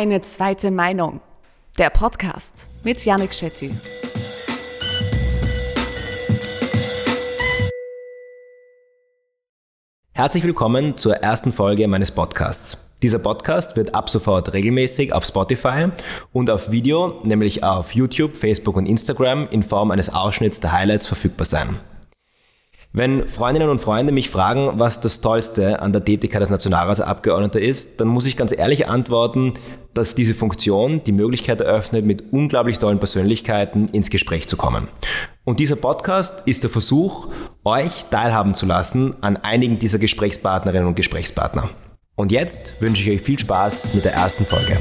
Eine zweite Meinung. Der Podcast mit Janik Schetti. Herzlich willkommen zur ersten Folge meines Podcasts. Dieser Podcast wird ab sofort regelmäßig auf Spotify und auf Video, nämlich auf YouTube, Facebook und Instagram, in Form eines Ausschnitts der Highlights verfügbar sein. Wenn Freundinnen und Freunde mich fragen, was das Tollste an der Tätigkeit als Nationalratsabgeordneter ist, dann muss ich ganz ehrlich antworten, dass diese Funktion die Möglichkeit eröffnet, mit unglaublich tollen Persönlichkeiten ins Gespräch zu kommen. Und dieser Podcast ist der Versuch, euch teilhaben zu lassen an einigen dieser Gesprächspartnerinnen und Gesprächspartner. Und jetzt wünsche ich euch viel Spaß mit der ersten Folge.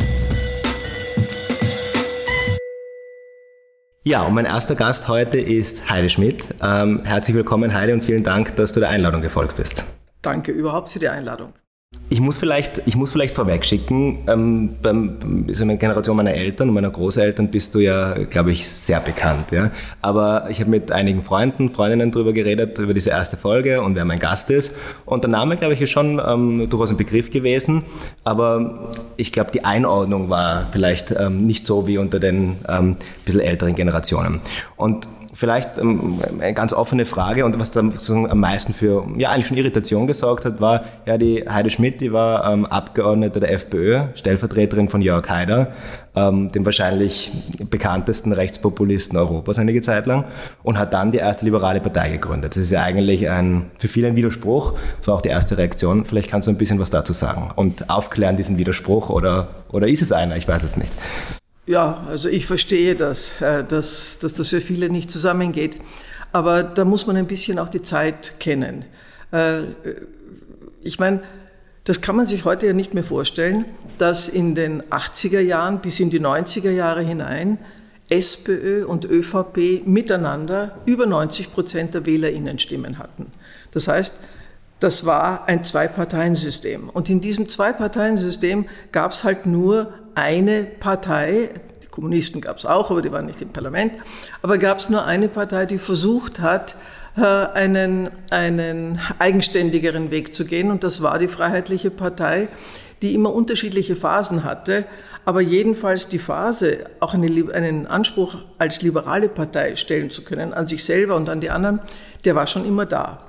Ja, und mein erster Gast heute ist Heide Schmidt. Ähm, herzlich willkommen, Heide, und vielen Dank, dass du der Einladung gefolgt bist. Danke überhaupt für die Einladung. Ich muss vielleicht, ich muss vielleicht vorweg schicken, ähm, beim, so einer Generation meiner Eltern und meiner Großeltern bist du ja, glaube ich, sehr bekannt. Ja? Aber ich habe mit einigen Freunden, Freundinnen darüber geredet, über diese erste Folge und wer mein Gast ist. Und der Name, glaube ich, ist schon ähm, durchaus ein Begriff gewesen. Aber ich glaube, die Einordnung war vielleicht ähm, nicht so wie unter den ähm, bisschen älteren Generationen. Und vielleicht ähm, eine ganz offene Frage und was dann am meisten für ja eigentlich schon Irritation gesorgt hat, war ja die Heide Schmidt, die war ähm, Abgeordnete der FPÖ, Stellvertreterin von Jörg Haider, ähm, dem wahrscheinlich bekanntesten Rechtspopulisten Europas einige Zeit lang und hat dann die erste liberale Partei gegründet. Das ist ja eigentlich ein für viele ein Widerspruch. Das war auch die erste Reaktion. Vielleicht kannst du ein bisschen was dazu sagen und aufklären diesen Widerspruch oder oder ist es einer? Ich weiß es nicht. Ja, also ich verstehe das, äh, dass, dass das für viele nicht zusammengeht. Aber da muss man ein bisschen auch die Zeit kennen. Äh, ich meine, das kann man sich heute ja nicht mehr vorstellen, dass in den 80er Jahren bis in die 90er Jahre hinein SPÖ und ÖVP miteinander über 90 Prozent der WählerInnen-Stimmen hatten. Das heißt, das war ein Zwei-Parteien-System. Und in diesem Zwei-Parteien-System gab es halt nur eine Partei, die Kommunisten gab es auch, aber die waren nicht im Parlament, aber gab es nur eine Partei, die versucht hat, äh, einen, einen eigenständigeren Weg zu gehen. Und das war die Freiheitliche Partei, die immer unterschiedliche Phasen hatte. Aber jedenfalls die Phase, auch eine, einen Anspruch als liberale Partei stellen zu können, an sich selber und an die anderen, der war schon immer da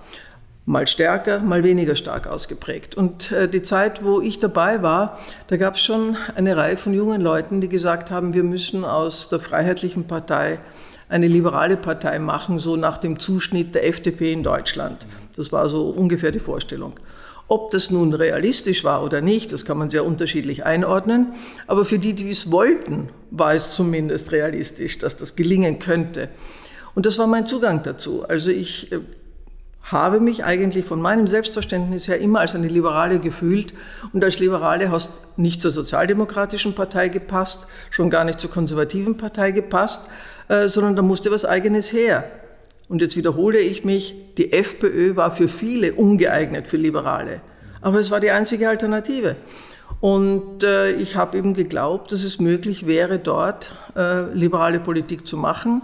mal stärker, mal weniger stark ausgeprägt. Und äh, die Zeit, wo ich dabei war, da gab es schon eine Reihe von jungen Leuten, die gesagt haben, wir müssen aus der Freiheitlichen Partei eine liberale Partei machen, so nach dem Zuschnitt der FDP in Deutschland. Das war so ungefähr die Vorstellung. Ob das nun realistisch war oder nicht, das kann man sehr unterschiedlich einordnen. Aber für die, die es wollten, war es zumindest realistisch, dass das gelingen könnte. Und das war mein Zugang dazu. Also ich äh, habe mich eigentlich von meinem Selbstverständnis her immer als eine Liberale gefühlt und als Liberale hast nicht zur sozialdemokratischen Partei gepasst, schon gar nicht zur konservativen Partei gepasst, äh, sondern da musste was eigenes her. Und jetzt wiederhole ich mich, die FPÖ war für viele ungeeignet für Liberale, aber es war die einzige Alternative. Und äh, ich habe eben geglaubt, dass es möglich wäre, dort äh, liberale Politik zu machen.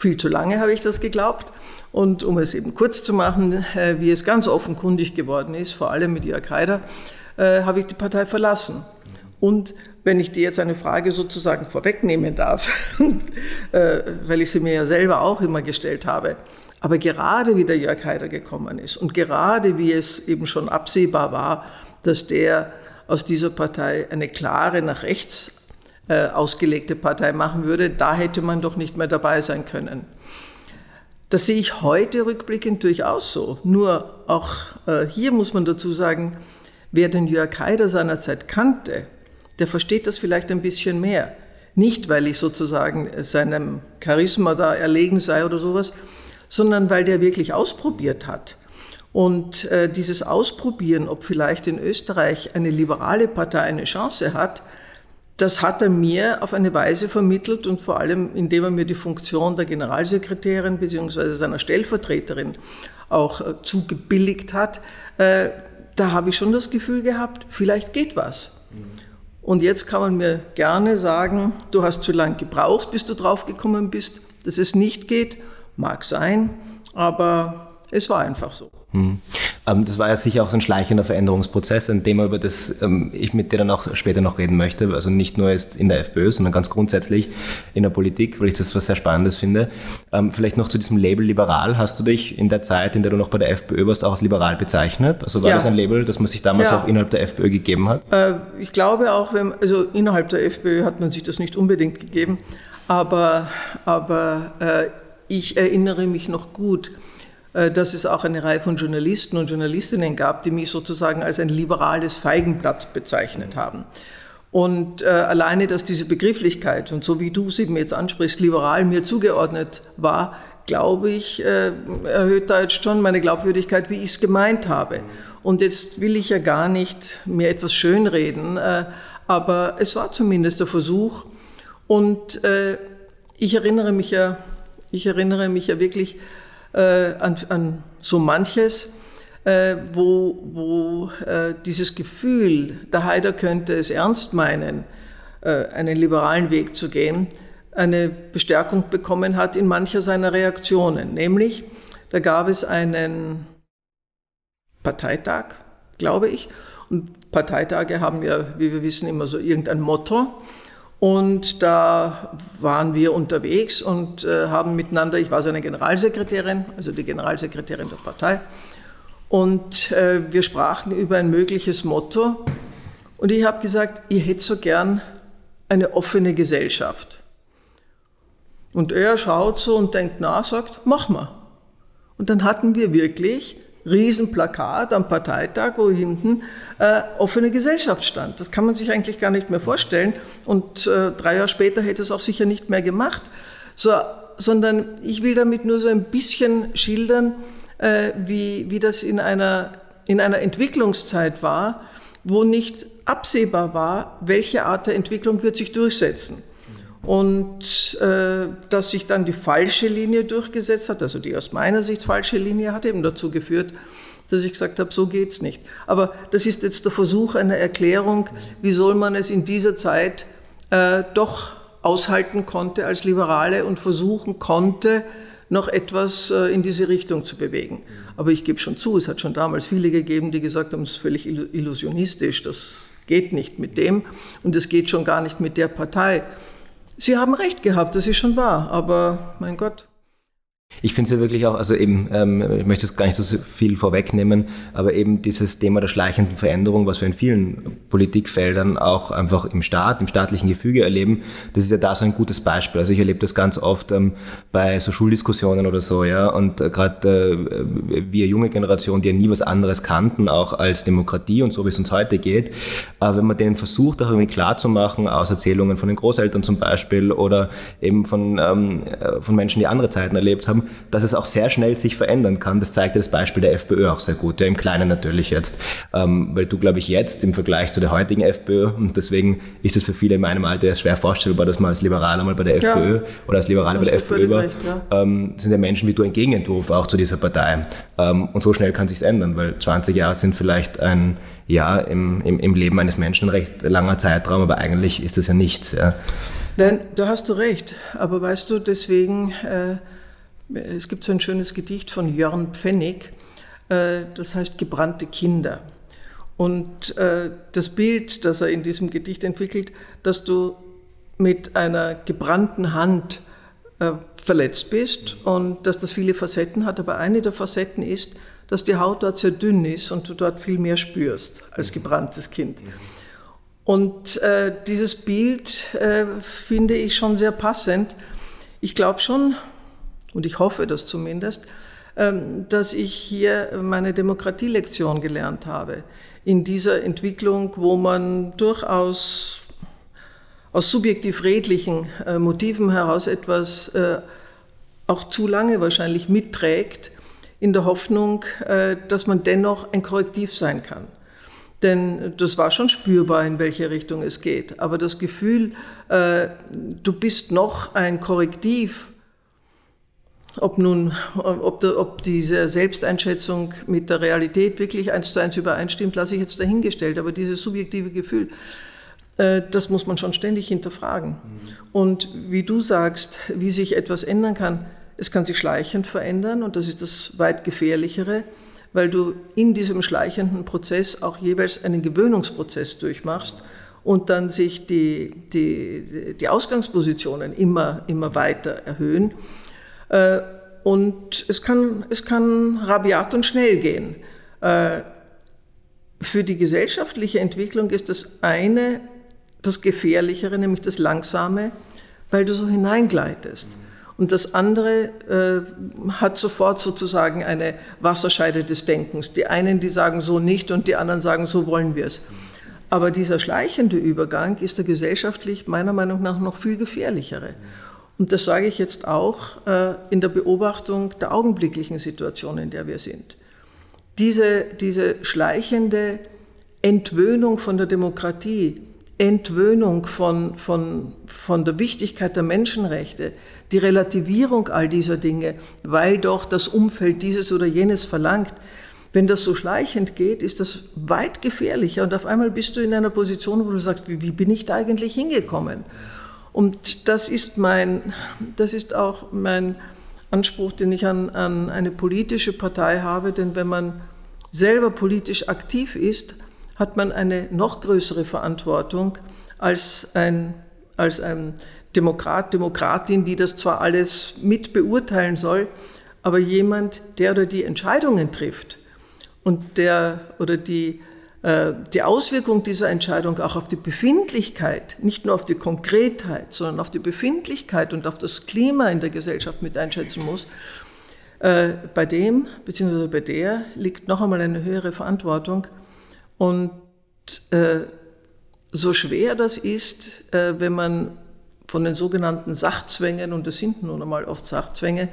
Viel zu lange habe ich das geglaubt. Und um es eben kurz zu machen, äh, wie es ganz offenkundig geworden ist, vor allem mit Jörg Haider, äh, habe ich die Partei verlassen. Und wenn ich dir jetzt eine Frage sozusagen vorwegnehmen darf, äh, weil ich sie mir ja selber auch immer gestellt habe, aber gerade wie der Jörg Haider gekommen ist und gerade wie es eben schon absehbar war, dass der aus dieser Partei eine klare nach rechts äh, ausgelegte Partei machen würde, da hätte man doch nicht mehr dabei sein können. Das sehe ich heute rückblickend durchaus so. Nur auch äh, hier muss man dazu sagen, wer den Jörg Haider seinerzeit kannte, der versteht das vielleicht ein bisschen mehr. Nicht, weil ich sozusagen seinem Charisma da erlegen sei oder sowas, sondern weil der wirklich ausprobiert hat. Und äh, dieses Ausprobieren, ob vielleicht in Österreich eine liberale Partei eine Chance hat, das hat er mir auf eine Weise vermittelt und vor allem, indem er mir die Funktion der Generalsekretärin bzw. seiner Stellvertreterin auch äh, zugebilligt hat. Äh, da habe ich schon das Gefühl gehabt, vielleicht geht was. Und jetzt kann man mir gerne sagen, du hast zu lange gebraucht, bis du draufgekommen bist, dass es nicht geht. Mag sein, aber es war einfach so. Hm. Ähm, das war ja sicher auch so ein schleichender Veränderungsprozess, ein Thema, über das ähm, ich mit dir dann auch später noch reden möchte. Also nicht nur jetzt in der FPÖ, sondern ganz grundsätzlich in der Politik, weil ich das was sehr Spannendes finde. Ähm, vielleicht noch zu diesem Label liberal. Hast du dich in der Zeit, in der du noch bei der FPÖ warst, auch als liberal bezeichnet? Also war ja. das ein Label, das man sich damals ja. auch innerhalb der FPÖ gegeben hat? Äh, ich glaube auch, wenn, also innerhalb der FPÖ hat man sich das nicht unbedingt gegeben, aber, aber äh, ich erinnere mich noch gut, dass es auch eine Reihe von Journalisten und Journalistinnen gab, die mich sozusagen als ein liberales Feigenblatt bezeichnet haben. Und äh, alleine, dass diese Begrifflichkeit und so wie du sie mir jetzt ansprichst, liberal mir zugeordnet war, glaube ich, äh, erhöht da jetzt schon meine Glaubwürdigkeit, wie ich es gemeint habe. Und jetzt will ich ja gar nicht mir etwas schönreden, äh, aber es war zumindest der Versuch. Und äh, ich erinnere mich ja, ich erinnere mich ja wirklich äh, an, an, so manches, äh, wo, wo äh, dieses Gefühl, der Haider könnte es ernst meinen, äh, einen liberalen Weg zu gehen, eine Bestärkung bekommen hat in mancher seiner Reaktionen. Nämlich, da gab es einen Parteitag, glaube ich, und Parteitage haben ja, wie wir wissen, immer so irgendein Motto. Und da waren wir unterwegs und äh, haben miteinander, ich war seine Generalsekretärin, also die Generalsekretärin der Partei, und äh, wir sprachen über ein mögliches Motto. Und ich habe gesagt, ihr hättet so gern eine offene Gesellschaft. Und er schaut so und denkt na, sagt, mach mal. Und dann hatten wir wirklich Riesenplakat am Parteitag, wo hinten äh, offene Gesellschaft stand. Das kann man sich eigentlich gar nicht mehr vorstellen. Und äh, drei Jahre später hätte es auch sicher nicht mehr gemacht. So, sondern ich will damit nur so ein bisschen schildern, äh, wie, wie das in einer, in einer Entwicklungszeit war, wo nicht absehbar war, welche Art der Entwicklung wird sich durchsetzen. Und äh, dass sich dann die falsche Linie durchgesetzt hat, also die aus meiner Sicht falsche Linie, hat eben dazu geführt, dass ich gesagt habe, so geht's nicht. Aber das ist jetzt der Versuch einer Erklärung, wie soll man es in dieser Zeit äh, doch aushalten konnte als Liberale und versuchen konnte, noch etwas äh, in diese Richtung zu bewegen. Aber ich gebe schon zu, es hat schon damals viele gegeben, die gesagt haben, es ist völlig illusionistisch, das geht nicht mit dem und es geht schon gar nicht mit der Partei. Sie haben recht gehabt, das ist schon wahr, aber mein Gott. Ich finde es ja wirklich auch, also eben, ähm, ich möchte jetzt gar nicht so viel vorwegnehmen, aber eben dieses Thema der schleichenden Veränderung, was wir in vielen Politikfeldern auch einfach im Staat, im staatlichen Gefüge erleben, das ist ja da so ein gutes Beispiel. Also ich erlebe das ganz oft ähm, bei so Schuldiskussionen oder so, ja, und äh, gerade äh, wir junge Generation, die ja nie was anderes kannten, auch als Demokratie und so, wie es uns heute geht, äh, wenn man denen versucht, auch irgendwie klarzumachen, aus Erzählungen von den Großeltern zum Beispiel oder eben von, ähm, äh, von Menschen, die andere Zeiten erlebt haben, dass es auch sehr schnell sich verändern kann. Das zeigt das Beispiel der FPÖ auch sehr gut, ja, im Kleinen natürlich jetzt. Ähm, weil du, glaube ich, jetzt im Vergleich zu der heutigen FPÖ, und deswegen ist es für viele in meinem Alter schwer vorstellbar, dass man als Liberaler mal bei der ja. FPÖ oder als Liberaler bei der FPÖ war, recht, ja. ähm, sind ja Menschen wie du ein Gegenentwurf auch zu dieser Partei. Ähm, und so schnell kann sich ändern, weil 20 Jahre sind vielleicht ein Jahr im, im, im Leben eines Menschen ein recht langer Zeitraum, aber eigentlich ist das ja nichts. Ja. Nein, da hast du recht. Aber weißt du, deswegen äh, es gibt so ein schönes Gedicht von Jörn Pfennig, äh, das heißt Gebrannte Kinder. Und äh, das Bild, das er in diesem Gedicht entwickelt, dass du mit einer gebrannten Hand äh, verletzt bist und dass das viele Facetten hat, aber eine der Facetten ist, dass die Haut dort sehr dünn ist und du dort viel mehr spürst als gebranntes Kind. Und äh, dieses Bild äh, finde ich schon sehr passend. Ich glaube schon, und ich hoffe das zumindest, ähm, dass ich hier meine Demokratielektion gelernt habe. In dieser Entwicklung, wo man durchaus aus subjektiv redlichen äh, Motiven heraus etwas äh, auch zu lange wahrscheinlich mitträgt, in der Hoffnung, äh, dass man dennoch ein Korrektiv sein kann. Denn das war schon spürbar, in welche Richtung es geht. Aber das Gefühl, du bist noch ein Korrektiv ob nun, ob, der, ob diese Selbsteinschätzung mit der Realität wirklich eins zu eins übereinstimmt, lasse ich jetzt dahingestellt. Aber dieses subjektive Gefühl, äh, das muss man schon ständig hinterfragen. Mhm. Und wie du sagst, wie sich etwas ändern kann, es kann sich schleichend verändern und das ist das weit gefährlichere. weil du in diesem schleichenden Prozess auch jeweils einen Gewöhnungsprozess durchmachst und dann sich die, die, die Ausgangspositionen immer, immer weiter erhöhen. Äh, und es kann, es kann rabiat und schnell gehen. Äh, für die gesellschaftliche Entwicklung ist das eine das Gefährlichere, nämlich das Langsame, weil du so hineingleitest. Und das andere äh, hat sofort sozusagen eine Wasserscheide des Denkens. Die einen, die sagen so nicht und die anderen sagen, so wollen wir es. Aber dieser schleichende Übergang ist der gesellschaftlich meiner Meinung nach noch viel gefährlichere. Und das sage ich jetzt auch äh, in der Beobachtung der augenblicklichen Situation, in der wir sind. Diese, diese schleichende Entwöhnung von der Demokratie, Entwöhnung von, von, von der Wichtigkeit der Menschenrechte, die Relativierung all dieser Dinge, weil doch das Umfeld dieses oder jenes verlangt, wenn das so schleichend geht, ist das weit gefährlicher und auf einmal bist du in einer Position, wo du sagst, wie, wie bin ich da eigentlich hingekommen? Und das ist mein, das ist auch mein Anspruch, den ich an, an eine politische Partei habe, denn wenn man selber politisch aktiv ist, hat man eine noch größere Verantwortung als ein, als ein Demokrat, Demokratin, die das zwar alles mit beurteilen soll, aber jemand, der oder die Entscheidungen trifft und der oder die die Auswirkung dieser Entscheidung auch auf die Befindlichkeit, nicht nur auf die Konkretheit, sondern auf die Befindlichkeit und auf das Klima in der Gesellschaft mit einschätzen muss, äh, bei dem bzw. bei der liegt noch einmal eine höhere Verantwortung und äh, so schwer das ist, äh, wenn man von den sogenannten Sachzwängen, und das sind nun einmal oft Sachzwänge,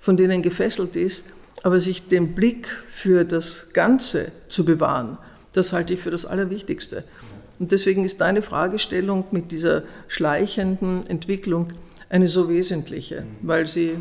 von denen gefesselt ist, aber sich den Blick für das Ganze zu bewahren, das halte ich für das Allerwichtigste. Und deswegen ist deine Fragestellung mit dieser schleichenden Entwicklung eine so wesentliche, weil sie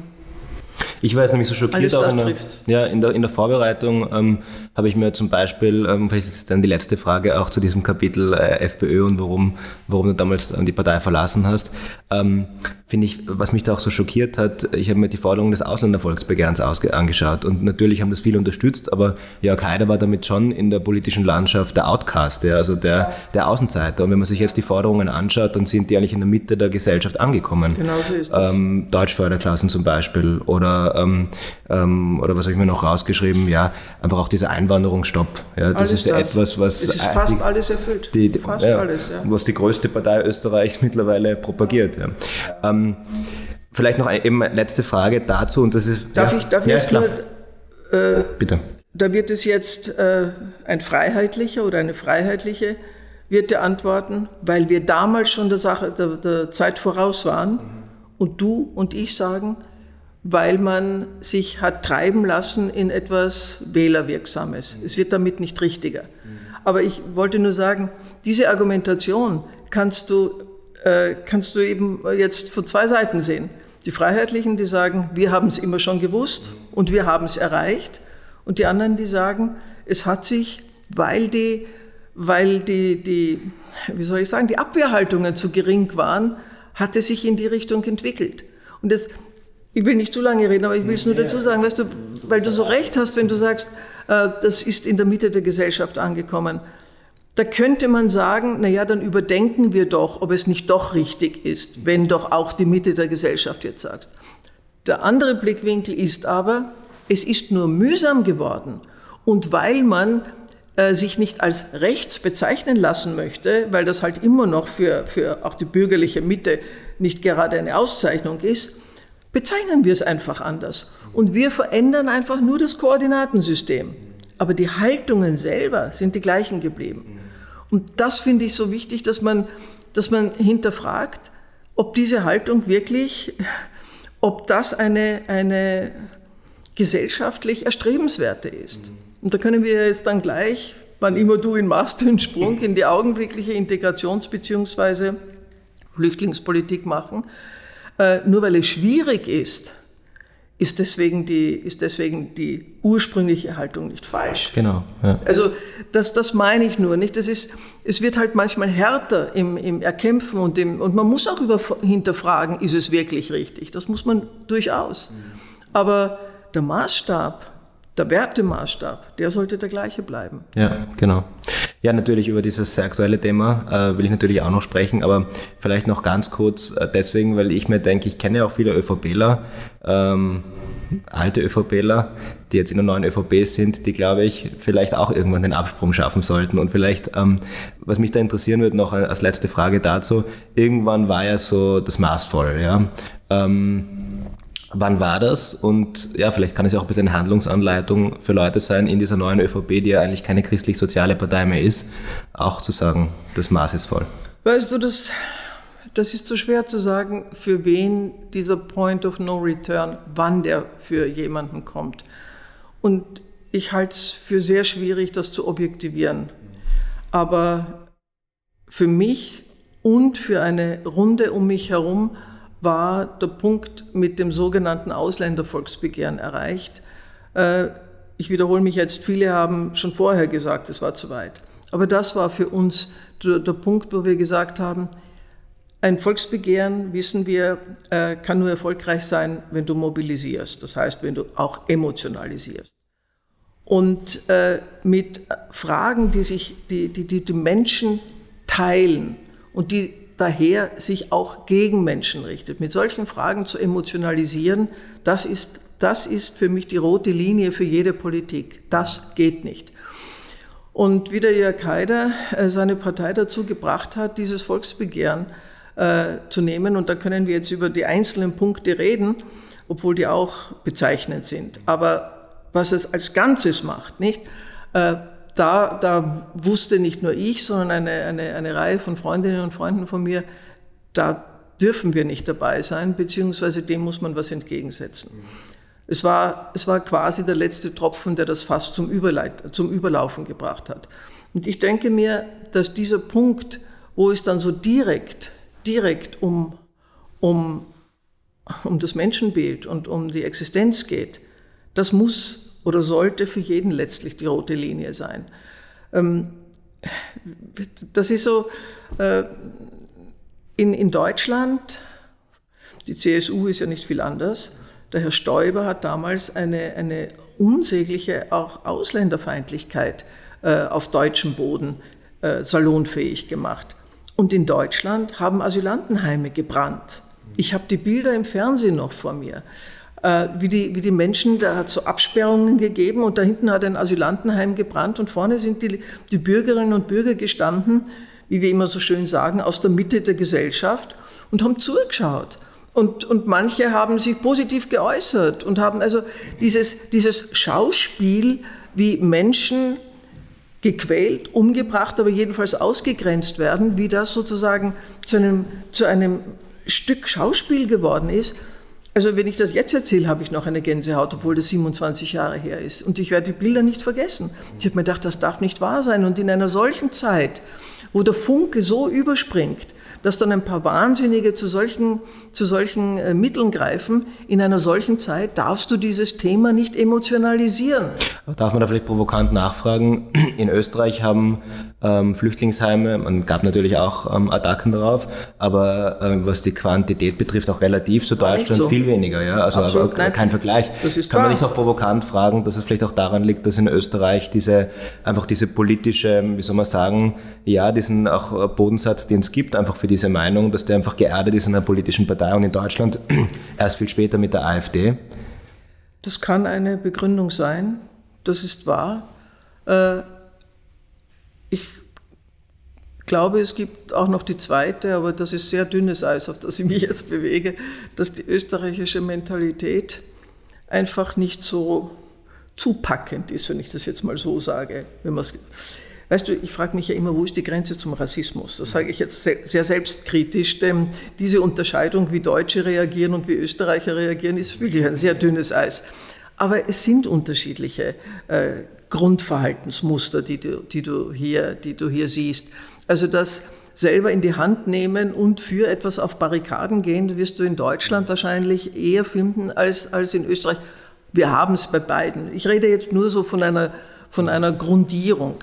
ich war jetzt nämlich so schockiert auch in der, ja, in, der, in der Vorbereitung ähm, habe ich mir zum Beispiel, ähm, vielleicht ist dann die letzte Frage auch zu diesem Kapitel äh, FPÖ und warum, warum du damals die Partei verlassen hast, ähm, finde ich, was mich da auch so schockiert hat, ich habe mir die Forderung des Ausländervolksbegehrens angeschaut und natürlich haben das viele unterstützt, aber Jörg Haider war damit schon in der politischen Landschaft der Outcast, ja, also der, der Außenseiter. Und wenn man sich jetzt die Forderungen anschaut, dann sind die eigentlich in der Mitte der Gesellschaft angekommen. Genau so ist das. Ähm, Deutschförderklassen zum Beispiel oder, ähm, ähm, oder was habe ich mir noch rausgeschrieben, ja, einfach auch dieser Einwanderungsstopp. Ja, das alles ist das. etwas, was... Es ist fast die, alles erfüllt. Die, die, fast ja, alles, ja. Was die größte Partei Österreichs mittlerweile propagiert. Ja. Ähm, vielleicht noch eine eben letzte Frage dazu. Und das ist, darf ja, ich, darf ja, jetzt klar. Nur, äh, Bitte. Da wird es jetzt äh, ein Freiheitlicher oder eine Freiheitliche wird dir antworten, weil wir damals schon der, Sache, der, der Zeit voraus waren mhm. und du und ich sagen, weil man sich hat treiben lassen in etwas Wählerwirksames. Mhm. Es wird damit nicht richtiger. Mhm. Aber ich wollte nur sagen, diese Argumentation kannst du äh, kannst du eben jetzt von zwei Seiten sehen. Die Freiheitlichen, die sagen, wir haben es immer schon gewusst und wir haben es erreicht. Und die anderen, die sagen, es hat sich, weil die, weil die, die, wie soll ich sagen, die Abwehrhaltungen zu gering waren, hat es sich in die Richtung entwickelt. Und das, ich will nicht zu lange reden, aber ich will es nur dazu sagen, weißt du, weil du so recht hast, wenn du sagst, äh, das ist in der Mitte der Gesellschaft angekommen. Da könnte man sagen, na ja, dann überdenken wir doch, ob es nicht doch richtig ist, wenn doch auch die Mitte der Gesellschaft jetzt sagt. Der andere Blickwinkel ist aber, es ist nur mühsam geworden. Und weil man äh, sich nicht als rechts bezeichnen lassen möchte, weil das halt immer noch für, für auch die bürgerliche Mitte nicht gerade eine Auszeichnung ist, bezeichnen wir es einfach anders. Und wir verändern einfach nur das Koordinatensystem. Aber die Haltungen selber sind die gleichen geblieben. Und das finde ich so wichtig, dass man, dass man hinterfragt, ob diese Haltung wirklich, ob das eine, eine gesellschaftlich erstrebenswerte ist. Und da können wir jetzt dann gleich, wann immer du ihn machst, den Sprung in die augenblickliche Integrations- bzw. Flüchtlingspolitik machen. Äh, nur weil es schwierig ist, ist deswegen die, ist deswegen die ursprüngliche Haltung nicht falsch. Genau. Ja. Also das, das meine ich nur, nicht? Das ist, es wird halt manchmal härter im, im Erkämpfen und, im, und man muss auch über, hinterfragen, ist es wirklich richtig? Das muss man durchaus. Aber der Maßstab, der Wertemaßstab, der sollte der gleiche bleiben. Ja, genau. Ja, natürlich über dieses sehr aktuelle Thema äh, will ich natürlich auch noch sprechen, aber vielleicht noch ganz kurz äh, deswegen, weil ich mir denke, ich kenne ja auch viele ÖVPler, ähm, alte ÖVPler, die jetzt in der neuen ÖVP sind, die, glaube ich, vielleicht auch irgendwann den Absprung schaffen sollten. Und vielleicht, ähm, was mich da interessieren würde, noch als letzte Frage dazu, irgendwann war ja so das Maß voll, ja. Ähm, Wann war das? Und ja, vielleicht kann es ja auch ein bisschen Handlungsanleitung für Leute sein in dieser neuen ÖVP, die ja eigentlich keine christlich-soziale Partei mehr ist, auch zu sagen, das Maß ist voll. Weißt du, das, das ist so schwer zu sagen, für wen dieser Point of No Return, wann der für jemanden kommt. Und ich halte es für sehr schwierig, das zu objektivieren. Aber für mich und für eine Runde um mich herum war der Punkt mit dem sogenannten Ausländervolksbegehren erreicht. Äh, ich wiederhole mich jetzt, viele haben schon vorher gesagt, es war zu weit. Aber das war für uns der, der Punkt, wo wir gesagt haben, ein Volksbegehren, wissen wir, äh, kann nur erfolgreich sein, wenn du mobilisierst, das heißt, wenn du auch emotionalisierst. Und äh, mit Fragen, die sich die, die, die, die Menschen teilen und die daher sich auch gegen Menschen richtet. Mit solchen Fragen zu emotionalisieren, das ist, das ist für mich die rote Linie für jede Politik. Das geht nicht. Und wie der Jörg Haider äh, seine Partei dazu gebracht hat, dieses Volksbegehren äh, zu nehmen, und da können wir jetzt über die einzelnen Punkte reden, obwohl die auch bezeichnend sind. Aber was es als Ganzes macht, nicht? Äh, da, da wusste nicht nur ich, sondern eine, eine, eine Reihe von Freundinnen und Freunden von mir, da dürfen wir nicht dabei sein, beziehungsweise dem muss man was entgegensetzen. Es war, es war quasi der letzte Tropfen, der das Fass zum, zum Überlaufen gebracht hat. Und ich denke mir, dass dieser Punkt, wo es dann so direkt, direkt um, um, um das Menschenbild und um die Existenz geht, das muss oder sollte für jeden letztlich die rote Linie sein. Ähm, das ist so, äh, in, in Deutschland, die CSU ist ja nicht viel anders, der Herr Stoiber hat damals eine, eine unsägliche auch Ausländerfeindlichkeit äh, auf deutschem Boden äh, salonfähig gemacht. Und in Deutschland haben Asylantenheime gebrannt. Ich habe die Bilder im Fernsehen noch vor mir. Äh, wie die, wie die Menschen, da hat es so Absperrungen gegeben und da hinten hat ein Asylantenheim gebrannt und vorne sind die, die Bürgerinnen und Bürger gestanden, wie wir immer so schön sagen, aus der Mitte der Gesellschaft und haben zugeschaut. Und, und manche haben sich positiv geäußert und haben also dieses, dieses Schauspiel, wie Menschen gequält, umgebracht, aber jedenfalls ausgegrenzt werden, wie das sozusagen zu einem, zu einem Stück Schauspiel geworden ist, also wenn ich das jetzt erzähle, habe ich noch eine Gänsehaut, obwohl das 27 Jahre her ist. Und ich werde die Bilder nicht vergessen. Ich habe mir gedacht, das darf nicht wahr sein. Und in einer solchen Zeit, wo der Funke so überspringt, dass dann ein paar Wahnsinnige zu solchen, zu solchen äh, Mitteln greifen. In einer solchen Zeit darfst du dieses Thema nicht emotionalisieren. Darf man da vielleicht provokant nachfragen? In Österreich haben ähm, Flüchtlingsheime, man gab natürlich auch ähm, Attacken darauf, aber ähm, was die Quantität betrifft, auch relativ zu Deutschland so. viel weniger. Ja? Also Absolut, aber kein Vergleich. Das ist Kann man nicht auch provokant fragen, dass es vielleicht auch daran liegt, dass in Österreich diese einfach diese politische, wie soll man sagen, ja, diesen auch Bodensatz, den es gibt, einfach für diese Meinung, dass der einfach geerdet ist in einer politischen Partei und in Deutschland erst viel später mit der AfD? Das kann eine Begründung sein, das ist wahr. Äh, ich glaube, es gibt auch noch die zweite, aber das ist sehr dünnes Eis, auf das ich mich jetzt bewege, dass die österreichische Mentalität einfach nicht so zupackend ist, wenn ich das jetzt mal so sage. Wenn Weißt du, ich frage mich ja immer, wo ist die Grenze zum Rassismus? Das sage ich jetzt sehr selbstkritisch, denn diese Unterscheidung, wie Deutsche reagieren und wie Österreicher reagieren, ist wirklich ein sehr dünnes Eis. Aber es sind unterschiedliche äh, Grundverhaltensmuster, die du, die, du hier, die du hier siehst. Also das selber in die Hand nehmen und für etwas auf Barrikaden gehen, wirst du in Deutschland wahrscheinlich eher finden als, als in Österreich. Wir haben es bei beiden. Ich rede jetzt nur so von einer, von einer Grundierung.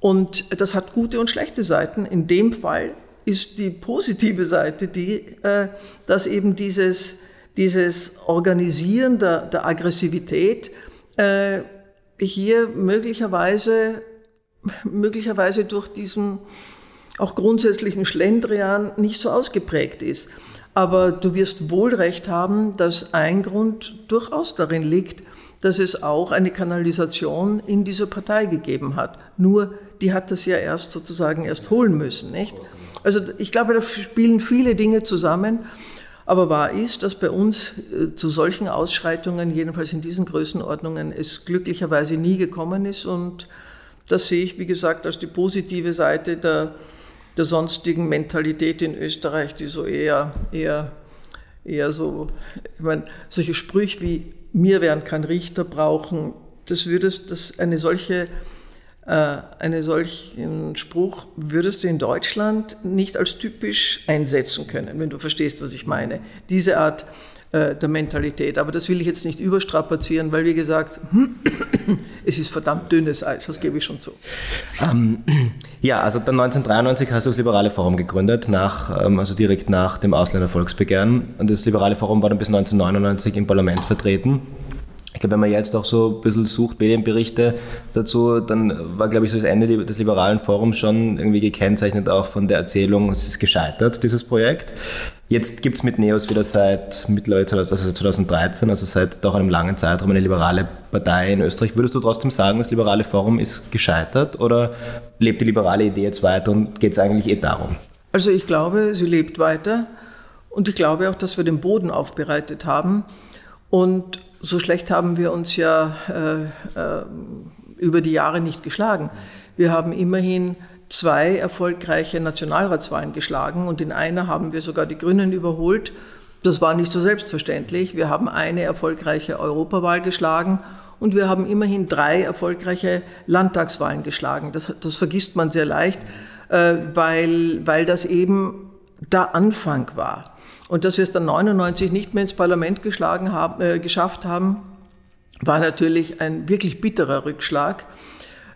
Und das hat gute und schlechte Seiten. In dem Fall ist die positive Seite die, äh, dass eben dieses, dieses Organisieren der, der Aggressivität äh, hier möglicherweise, möglicherweise durch diesen auch grundsätzlichen Schlendrian nicht so ausgeprägt ist. Aber du wirst wohl recht haben, dass ein Grund durchaus darin liegt, dass es auch eine Kanalisation in dieser Partei gegeben hat. Nur die hat das ja erst sozusagen erst holen müssen, nicht? Also ich glaube, da spielen viele Dinge zusammen. Aber wahr ist, dass bei uns äh, zu solchen Ausschreitungen, jedenfalls in diesen Größenordnungen, es glücklicherweise nie gekommen ist. Und das sehe ich, wie gesagt, als die positive Seite der, der sonstigen Mentalität in Österreich, die so eher, eher, eher so, ich meine, solche Sprüche wie wir werden keinen Richter brauchen, das würdest, das eine solche einen solchen Spruch würdest du in Deutschland nicht als typisch einsetzen können, wenn du verstehst, was ich meine. Diese Art äh, der Mentalität. Aber das will ich jetzt nicht überstrapazieren, weil, wie gesagt, es ist verdammt dünnes Eis, das gebe ich schon zu. Ähm, ja, also dann 1993 hast du das Liberale Forum gegründet, nach, ähm, also direkt nach dem Ausländervolksbegehren. Und das Liberale Forum war dann bis 1999 im Parlament vertreten. Ich glaube, wenn man jetzt auch so ein bisschen sucht, Medienberichte dazu, dann war, glaube ich, so das Ende des liberalen Forums schon irgendwie gekennzeichnet auch von der Erzählung, es ist gescheitert, dieses Projekt. Jetzt gibt es mit NEOS wieder seit mittlerweile also 2013, also seit doch einem langen Zeitraum, eine liberale Partei in Österreich. Würdest du trotzdem sagen, das liberale Forum ist gescheitert oder lebt die liberale Idee jetzt weiter und geht es eigentlich eh darum? Also ich glaube, sie lebt weiter und ich glaube auch, dass wir den Boden aufbereitet haben. Und so schlecht haben wir uns ja äh, äh, über die Jahre nicht geschlagen. Wir haben immerhin zwei erfolgreiche Nationalratswahlen geschlagen und in einer haben wir sogar die Grünen überholt. Das war nicht so selbstverständlich. Wir haben eine erfolgreiche Europawahl geschlagen und wir haben immerhin drei erfolgreiche Landtagswahlen geschlagen. Das, das vergisst man sehr leicht, äh, weil, weil das eben der Anfang war. Und dass wir es dann 99 nicht mehr ins Parlament geschlagen haben, äh, geschafft haben, war natürlich ein wirklich bitterer Rückschlag.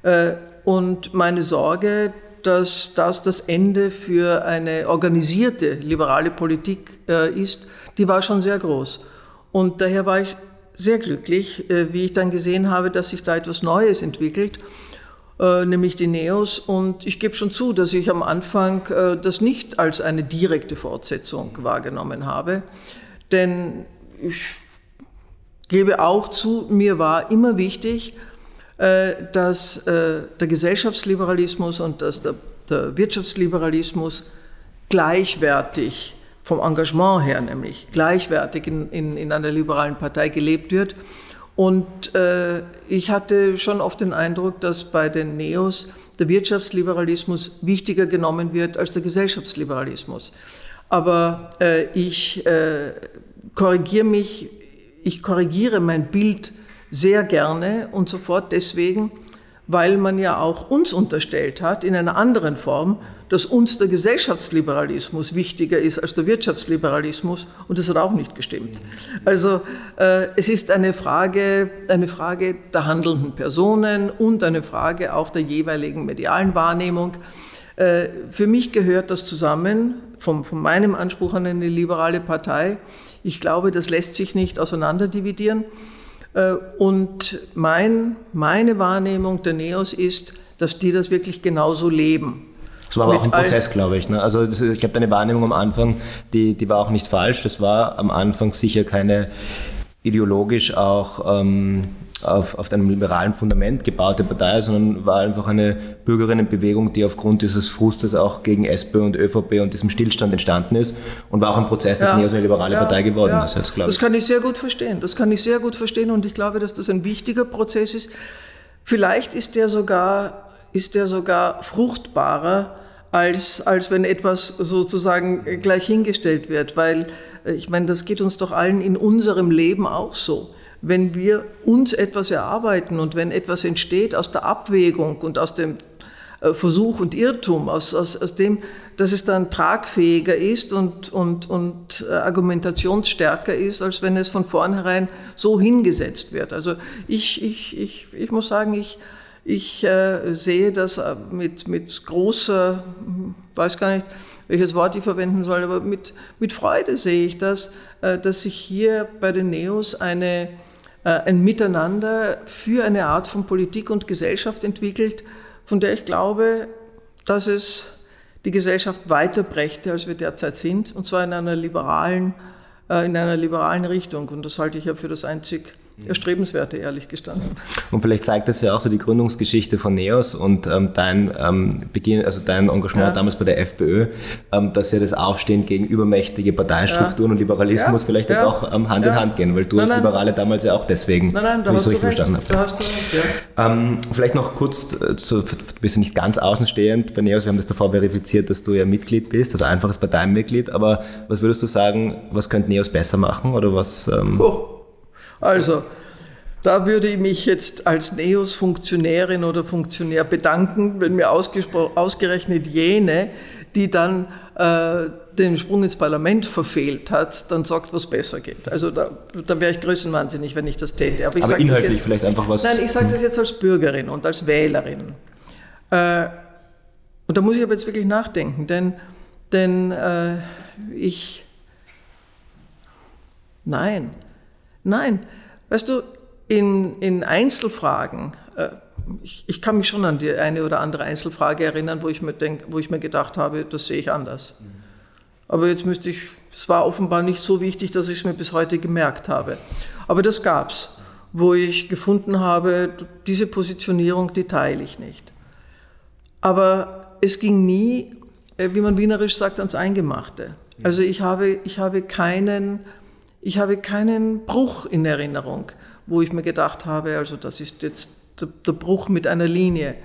Äh, und meine Sorge, dass das das Ende für eine organisierte liberale Politik äh, ist, die war schon sehr groß. Und daher war ich sehr glücklich, äh, wie ich dann gesehen habe, dass sich da etwas Neues entwickelt äh, nämlich die Neos. Und ich gebe schon zu, dass ich am Anfang äh, das nicht als eine direkte Fortsetzung wahrgenommen habe. Denn ich gebe auch zu, mir war immer wichtig, äh, dass der Gesellschaftsliberalismus und dass der, der Wirtschaftsliberalismus gleichwertig vom Engagement her nämlich gleichwertig in, in, in einer liberalen Partei gelebt wird und äh, ich hatte schon oft den Eindruck, dass bei den Neos der Wirtschaftsliberalismus wichtiger genommen wird als der Gesellschaftsliberalismus. Aber äh, ich äh, korrigiere mich, ich korrigiere mein Bild sehr gerne und sofort deswegen, weil man ja auch uns unterstellt hat, in einer anderen Form, dass uns der Gesellschaftsliberalismus wichtiger ist als der Wirtschaftsliberalismus und das hat auch nicht gestimmt. Also äh, es ist eine Frage, eine Frage der handelnden Personen und eine Frage auch der jeweiligen medialen Wahrnehmung. Äh, für mich gehört das zusammen, vom, von meinem Anspruch an eine liberale Partei. Ich glaube, das lässt sich nicht auseinanderdividieren. Äh, und mein, meine Wahrnehmung der Neos ist, dass die das wirklich genauso leben. Das war aber auch ein Prozess, glaube ich. Ne? Also ich glaube, deine Wahrnehmung am Anfang, die, die war auch nicht falsch. Das war am Anfang sicher keine ideologisch auch ähm, auf, auf einem liberalen Fundament gebaute Partei, sondern war einfach eine Bürgerinnenbewegung, die aufgrund dieses Frustes auch gegen SP und ÖVP und diesem Stillstand entstanden ist und war auch ein Prozess, dass ja, nie so eine liberale ja, Partei geworden ja. ist. Das, das kann ich sehr gut verstehen. Das kann ich sehr gut verstehen und ich glaube, dass das ein wichtiger Prozess ist. Vielleicht ist der sogar, ist der sogar fruchtbarer, als, als wenn etwas sozusagen gleich hingestellt wird, weil äh, ich meine, das geht uns doch allen in unserem Leben auch so. Wenn wir uns etwas erarbeiten und wenn etwas entsteht aus der Abwägung und aus dem äh, Versuch und Irrtum, aus, aus, aus dem, dass es dann tragfähiger ist und, und, und äh, argumentationsstärker ist, als wenn es von vornherein so hingesetzt wird. Also ich, ich, ich, ich muss sagen, ich, ich äh, sehe das äh, mit, mit großer, weiß gar nicht, welches Wort ich verwenden soll, aber mit, mit Freude sehe ich das, äh, dass sich hier bei den Neos eine, ein Miteinander für eine Art von Politik und Gesellschaft entwickelt, von der ich glaube, dass es die Gesellschaft weiter brächte, als wir derzeit sind, und zwar in einer liberalen, in einer liberalen Richtung. Und das halte ich ja für das einzig erstrebenswerte, ehrlich gestanden. Und vielleicht zeigt das ja auch so die Gründungsgeschichte von NEOS und ähm, dein ähm, Beginn, also dein Engagement ja. damals bei der FPÖ, ähm, dass ja das Aufstehen gegen übermächtige Parteistrukturen ja. und Liberalismus ja. vielleicht auch ähm, Hand in Hand gehen, weil du nein, als Liberale damals ja auch deswegen, nein, nein, da wie ich so richtig verstanden habe. Da hast du recht, ähm, vielleicht noch kurz, äh, zu, du bist ja nicht ganz außenstehend bei NEOS, wir haben das davor verifiziert, dass du ja Mitglied bist, also einfaches Parteimitglied, aber was würdest du sagen, was könnte NEOS besser machen oder was... Oh also, da würde ich mich jetzt als NEOS-Funktionärin oder Funktionär bedanken, wenn mir ausgerechnet jene, die dann äh, den Sprung ins Parlament verfehlt hat, dann sagt, was besser geht. Also da, da wäre ich größenwahnsinnig, wenn ich das täte. Aber, ich Aber inhaltlich jetzt, vielleicht einfach was... Nein, ich sage das jetzt als Bürgerin und als Wählerin. Äh, und da muss ich aber jetzt wirklich nachdenken, denn, denn äh, ich... Nein, Nein, weißt du, in, in Einzelfragen, äh, ich, ich, kann mich schon an die eine oder andere Einzelfrage erinnern, wo ich mir, denk, wo ich mir gedacht habe, das sehe ich anders. Aber jetzt müsste ich, es war offenbar nicht so wichtig, dass ich es mir bis heute gemerkt habe. Aber das gab es, wo ich gefunden habe, diese Positionierung, die teile ich nicht. Aber es ging nie, äh, wie man wienerisch sagt, ans Eingemachte. Also ich habe, ich habe keinen ich habe keinen Bruch in Erinnerung, wo ich mir gedacht habe, also das ist jetzt der Bruch mit einer Linie,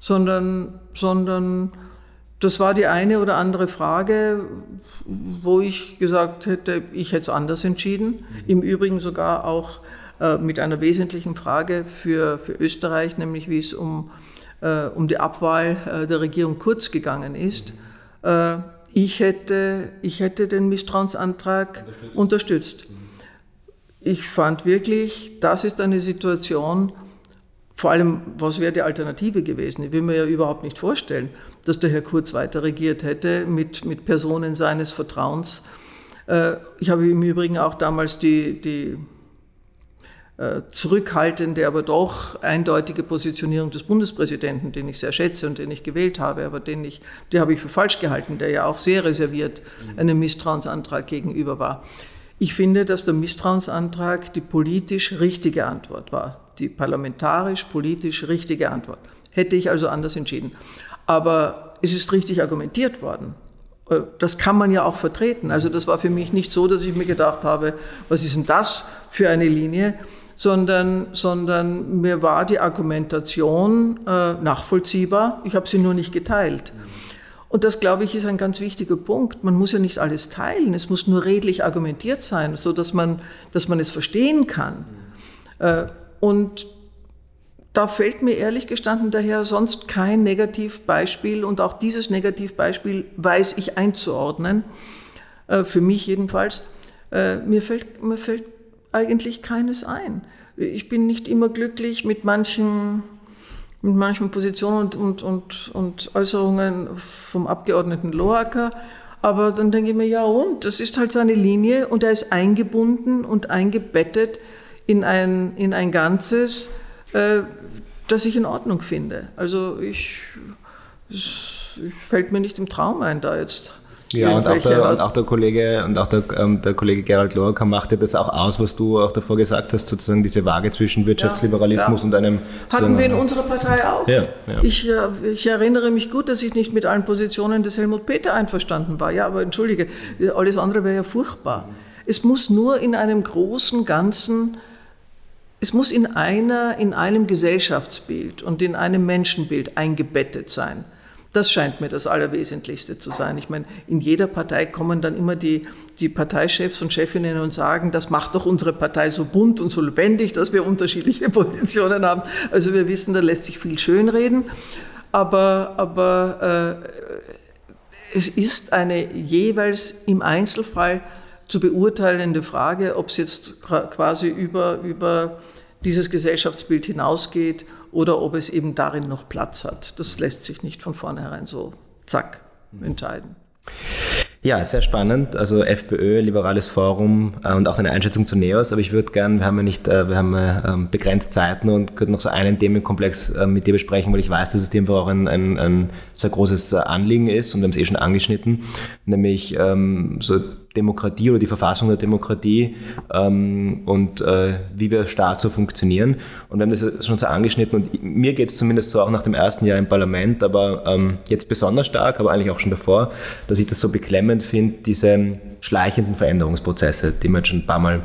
sondern, sondern das war die eine oder andere Frage, wo ich gesagt hätte, ich hätte es anders entschieden. Im Übrigen sogar auch äh, mit einer wesentlichen Frage für, für Österreich, nämlich wie es um, äh, um die Abwahl äh, der Regierung Kurz gegangen ist. Ich hätte, ich hätte den Misstrauensantrag unterstützt. unterstützt. Ich fand wirklich, das ist eine Situation, vor allem, was wäre die Alternative gewesen? Ich will mir ja überhaupt nicht vorstellen, dass der Herr Kurz weiter regiert hätte mit, mit Personen seines Vertrauens. Äh, ich habe im Übrigen auch damals die, die zurückhaltende, aber doch eindeutige Positionierung des Bundespräsidenten, den ich sehr schätze und den ich gewählt habe, aber den ich, die habe ich für falsch gehalten, der ja auch sehr reserviert einem Misstrauensantrag gegenüber war. Ich finde, dass der Misstrauensantrag die politisch richtige Antwort war, die parlamentarisch politisch richtige Antwort. Hätte ich also anders entschieden. Aber es ist richtig argumentiert worden. Äh, das kann man ja auch vertreten. Also das war für mich nicht so, dass ich mir gedacht habe, was ist denn das für eine Linie? Sondern, sondern mir war die Argumentation äh, nachvollziehbar. Ich habe sie nur nicht geteilt. Und das, glaube ich, ist ein ganz wichtiger Punkt. Man muss ja nicht alles teilen, es muss nur redlich argumentiert sein, sodass man, dass man es verstehen kann. Äh, und da fällt mir ehrlich gestanden daher sonst kein Negativbeispiel und auch dieses Negativbeispiel weiß ich einzuordnen, äh, für mich jedenfalls. Äh, mir fällt, mir fällt eigentlich keines ein. Ich bin nicht immer glücklich mit manchen, mit manchen Positionen und, und, und, und Äußerungen vom Abgeordneten Loacker. Aber dann denke ich mir, ja und, das ist halt seine Linie und er ist eingebunden und eingebettet in ein, in ein Ganzes, äh, das ich in Ordnung finde. Also ich, es fällt mir nicht im Traum ein, da jetzt ja, und auch, der, und auch, der, Kollege und auch der, ähm, der Kollege Gerald Lorca macht ja das auch aus, was du auch davor gesagt hast, sozusagen diese Waage zwischen Wirtschaftsliberalismus ja, ja. und einem. Hatten wir in unserer Partei auch. Ja, ich, äh, ich, erinnere mich gut, dass ich nicht mit allen Positionen des Helmut Peter einverstanden war. Ja, aber entschuldige, alles andere wäre ja furchtbar. Es muss nur in einem großen Ganzen es muss in einer, in einem Gesellschaftsbild und in einem Menschenbild eingebettet sein. Das scheint mir das Allerwesentlichste zu sein. Ich meine, in jeder Partei kommen dann immer die, die Parteichefs und Chefinnen und sagen, das macht doch unsere Partei so bunt und so lebendig, dass wir unterschiedliche Positionen haben. Also wir wissen, da lässt sich viel schönreden. Aber, aber äh, es ist eine jeweils im Einzelfall zu beurteilende Frage, ob es jetzt quasi über, über dieses Gesellschaftsbild hinausgeht oder ob es eben darin noch Platz hat. Das lässt sich nicht von vornherein so zack entscheiden. Ja, sehr spannend. Also FPÖ, Liberales Forum äh, und auch eine Einschätzung zu NEOS. Aber ich würde gerne, wir haben ja nicht, äh, wir haben äh, begrenzt Zeiten und könnten noch so einen Themenkomplex mit dir besprechen, weil ich weiß, dass es dir einfach auch ein, ein, ein sehr großes Anliegen ist und wir haben es eh schon angeschnitten, nämlich ähm, so Demokratie oder die Verfassung der Demokratie ähm, und äh, wie wir Staat so funktionieren. Und wir haben das schon so angeschnitten und mir geht es zumindest so auch nach dem ersten Jahr im Parlament, aber ähm, jetzt besonders stark, aber eigentlich auch schon davor, dass ich das so beklemmend finde, diese schleichenden Veränderungsprozesse, die wir jetzt schon ein paar Mal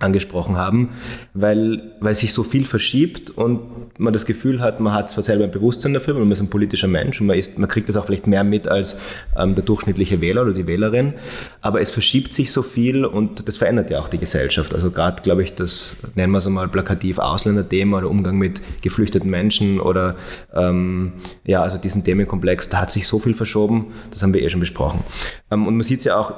angesprochen haben, weil, weil sich so viel verschiebt und man das Gefühl hat, man hat zwar selber ein Bewusstsein dafür, weil man ist ein politischer Mensch und man, ist, man kriegt das auch vielleicht mehr mit als ähm, der durchschnittliche Wähler oder die Wählerin, aber es verschiebt sich so viel und das verändert ja auch die Gesellschaft. Also gerade, glaube ich, das nennen wir es einmal plakativ Ausländerthema oder Umgang mit geflüchteten Menschen oder ähm, ja, also diesen Themenkomplex, da hat sich so viel verschoben, das haben wir eh schon besprochen. Ähm, und man sieht es ja auch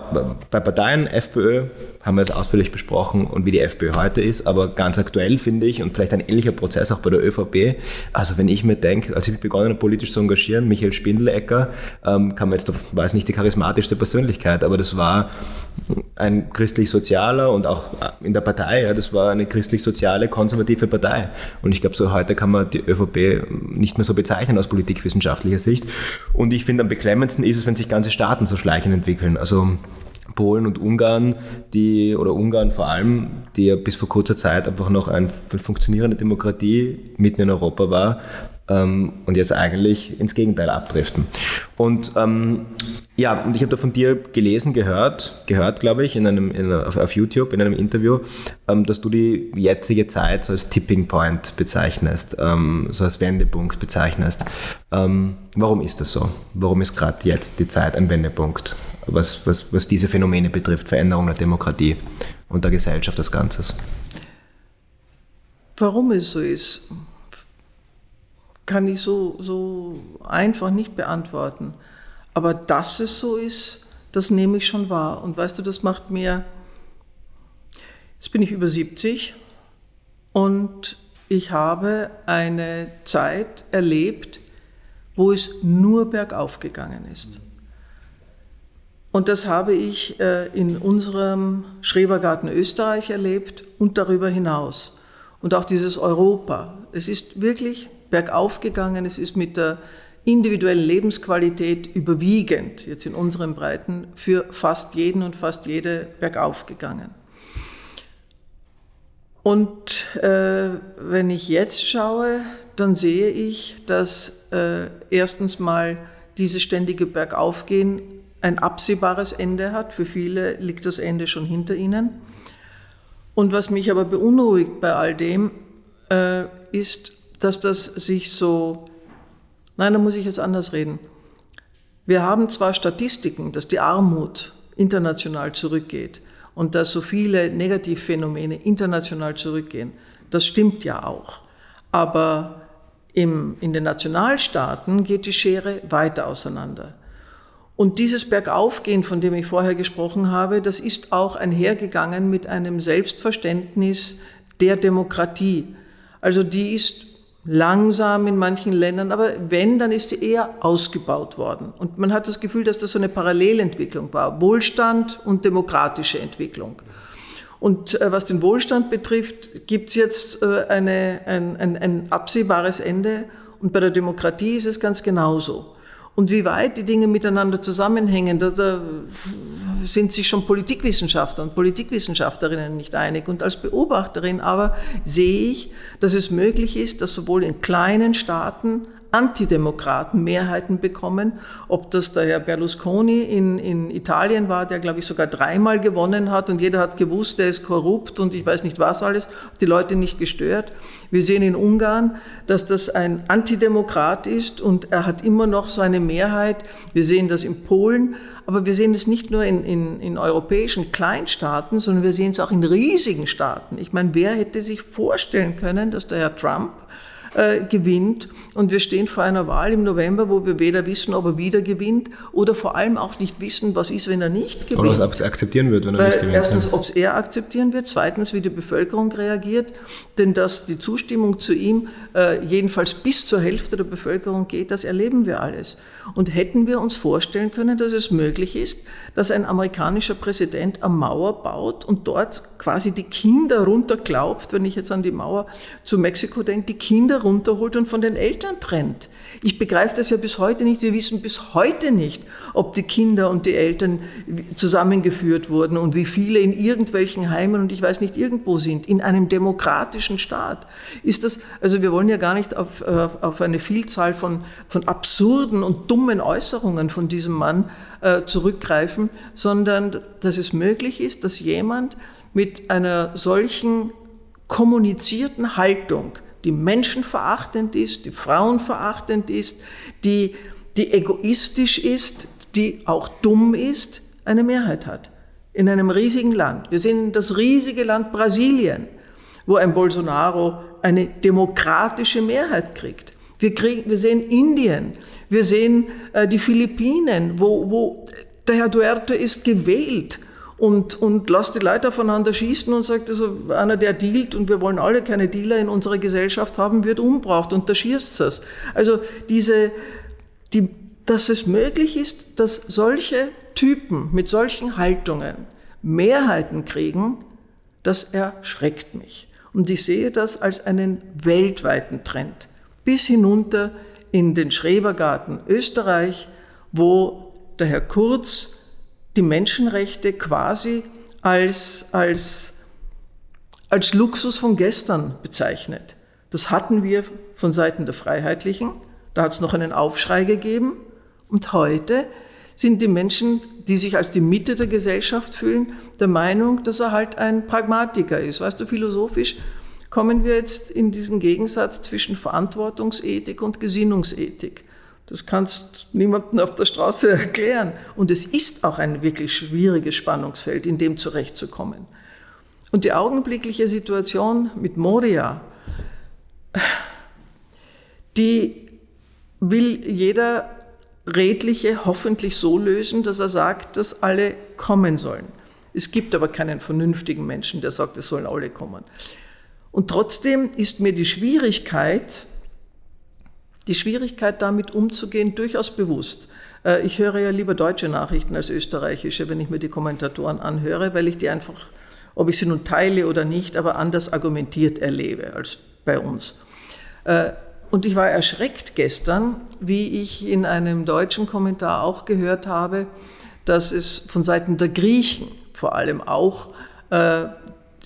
bei Parteien, FPÖ, haben wir es ausführlich besprochen und wie die FPÖ heute ist, aber ganz aktuell finde ich und vielleicht ein ähnlicher Prozess auch bei der ÖVP. Also wenn ich mir denke, als ich begonnen habe, politisch zu engagieren, Michael Spindelecker, ähm, man jetzt, war es nicht die charismatischste Persönlichkeit, aber das war ein christlich-sozialer und auch in der Partei, ja, das war eine christlich-soziale, konservative Partei. Und ich glaube, so heute kann man die ÖVP nicht mehr so bezeichnen aus politikwissenschaftlicher Sicht. Und ich finde, am beklemmendsten ist es, wenn sich ganze Staaten so schleichend entwickeln. Also Polen und Ungarn, die, oder Ungarn vor allem, die ja bis vor kurzer Zeit einfach noch eine funktionierende Demokratie mitten in Europa war, ähm, und jetzt eigentlich ins Gegenteil abdriften. Und ähm, ja, und ich habe da von dir gelesen, gehört, gehört, glaube ich, in einem, in, auf, auf, YouTube in einem Interview, ähm, dass du die jetzige Zeit so als Tipping Point bezeichnest, ähm, so als Wendepunkt bezeichnest. Ähm, warum ist das so? Warum ist gerade jetzt die Zeit ein Wendepunkt, was, was, was diese Phänomene betrifft, Veränderung der Demokratie und der Gesellschaft als Ganzes? Warum es so ist? Kann ich so, so einfach nicht beantworten. Aber dass es so ist, das nehme ich schon wahr. Und weißt du, das macht mir, jetzt bin ich über 70 und ich habe eine Zeit erlebt, wo es nur bergauf gegangen ist. Und das habe ich äh, in unserem Schrebergarten Österreich erlebt und darüber hinaus. Und auch dieses Europa. Es ist wirklich bergauf gegangen. Es ist mit der individuellen Lebensqualität überwiegend, jetzt in unseren Breiten, für fast jeden und fast jede bergauf gegangen. Und äh, wenn ich jetzt schaue, dann sehe ich, dass äh, erstens mal dieses ständige Bergaufgehen ein absehbares Ende hat. Für viele liegt das Ende schon hinter ihnen. Und was mich aber beunruhigt bei all dem, äh, ist, dass das sich so, nein, da muss ich jetzt anders reden. Wir haben zwar Statistiken, dass die Armut international zurückgeht und dass so viele Negativphänomene international zurückgehen. Das stimmt ja auch. Aber im, in den Nationalstaaten geht die Schere weiter auseinander. Und dieses Bergaufgehen, von dem ich vorher gesprochen habe, das ist auch einhergegangen mit einem Selbstverständnis der Demokratie. Also die ist langsam in manchen Ländern, aber wenn, dann ist sie eher ausgebaut worden. Und man hat das Gefühl, dass das so eine Parallelentwicklung war, Wohlstand und demokratische Entwicklung. Und äh, was den Wohlstand betrifft, gibt es jetzt äh, eine, ein, ein, ein absehbares Ende. Und bei der Demokratie ist es ganz genauso. Und wie weit die Dinge miteinander zusammenhängen, da, da sind sich schon Politikwissenschaftler und Politikwissenschaftlerinnen nicht einig. Und als Beobachterin aber sehe ich, dass es möglich ist, dass sowohl in kleinen Staaten Antidemokraten Mehrheiten bekommen. Ob das der Herr Berlusconi in, in Italien war, der, glaube ich, sogar dreimal gewonnen hat und jeder hat gewusst, der ist korrupt und ich weiß nicht was alles, die Leute nicht gestört. Wir sehen in Ungarn, dass das ein Antidemokrat ist und er hat immer noch seine Mehrheit. Wir sehen das in Polen, aber wir sehen es nicht nur in, in, in europäischen Kleinstaaten, sondern wir sehen es auch in riesigen Staaten. Ich meine, wer hätte sich vorstellen können, dass der Herr Trump äh, gewinnt. Und wir stehen vor einer Wahl im November, wo wir weder wissen, ob er wieder gewinnt oder vor allem auch nicht wissen, was ist, wenn er nicht gewinnt. Oder was akzeptieren wird, wenn er Weil nicht gewinnt. Erstens, ob es er akzeptieren wird, zweitens, wie die Bevölkerung reagiert, denn dass die Zustimmung zu ihm äh, jedenfalls bis zur Hälfte der Bevölkerung geht, das erleben wir alles. Und hätten wir uns vorstellen können, dass es möglich ist, dass ein amerikanischer Präsident am Mauer baut und dort quasi die Kinder runterglaubt, wenn ich jetzt an die Mauer zu Mexiko denke, die Kinder runterholt und von den Eltern trennt. Ich begreife das ja bis heute nicht. Wir wissen bis heute nicht, ob die Kinder und die Eltern zusammengeführt wurden und wie viele in irgendwelchen Heimen und ich weiß nicht irgendwo sind. In einem demokratischen Staat ist das, also wir wollen ja gar nicht auf, äh, auf eine Vielzahl von, von absurden und dummen Äußerungen von diesem Mann äh, zurückgreifen, sondern dass es möglich ist, dass jemand mit einer solchen kommunizierten Haltung, die menschenverachtend ist, die frauenverachtend ist, die, die egoistisch ist, die auch dumm ist, eine Mehrheit hat. In einem riesigen Land. Wir sehen das riesige Land Brasilien, wo ein Bolsonaro eine demokratische Mehrheit kriegt. Wir, kriegen, wir sehen Indien, wir sehen äh, die Philippinen, wo, wo der Herr Duerte ist gewählt und, und lasst die Leute aufeinander schießen und sagt, also einer, der dealt und wir wollen alle keine Dealer in unserer Gesellschaft haben, wird umgebracht und da schießt es. Also diese, die, dass es möglich ist, dass solche Typen mit solchen Haltungen Mehrheiten kriegen, das erschreckt mich. Und ich sehe das als einen weltweiten Trend, bis hinunter in den Schrebergarten Österreich, wo der Herr Kurz die Menschenrechte quasi als, als, als Luxus von gestern bezeichnet. Das hatten wir von Seiten der Freiheitlichen. Da hat es noch einen Aufschrei gegeben. Und heute sind die Menschen, die sich als die Mitte der Gesellschaft fühlen, der Meinung, dass er halt ein Pragmatiker ist. Weißt du, philosophisch kommen wir jetzt in diesen Gegensatz zwischen Verantwortungsethik und Gesinnungsethik. Das kannst niemandem auf der Straße erklären. Und es ist auch ein wirklich schwieriges Spannungsfeld, in dem zurechtzukommen. Und die augenblickliche Situation mit Moria, die will jeder Redliche hoffentlich so lösen, dass er sagt, dass alle kommen sollen. Es gibt aber keinen vernünftigen Menschen, der sagt, es sollen alle kommen. Und trotzdem ist mir die Schwierigkeit, die Schwierigkeit damit umzugehen durchaus bewusst. Äh, ich höre ja lieber deutsche Nachrichten als österreichische, wenn ich mir die Kommentatoren anhöre, weil ich die einfach, ob ich sie nun teile oder nicht, aber anders argumentiert erlebe als bei uns. Äh, und ich war erschreckt gestern, wie ich in einem deutschen Kommentar auch gehört habe, dass es von Seiten der Griechen vor allem auch äh,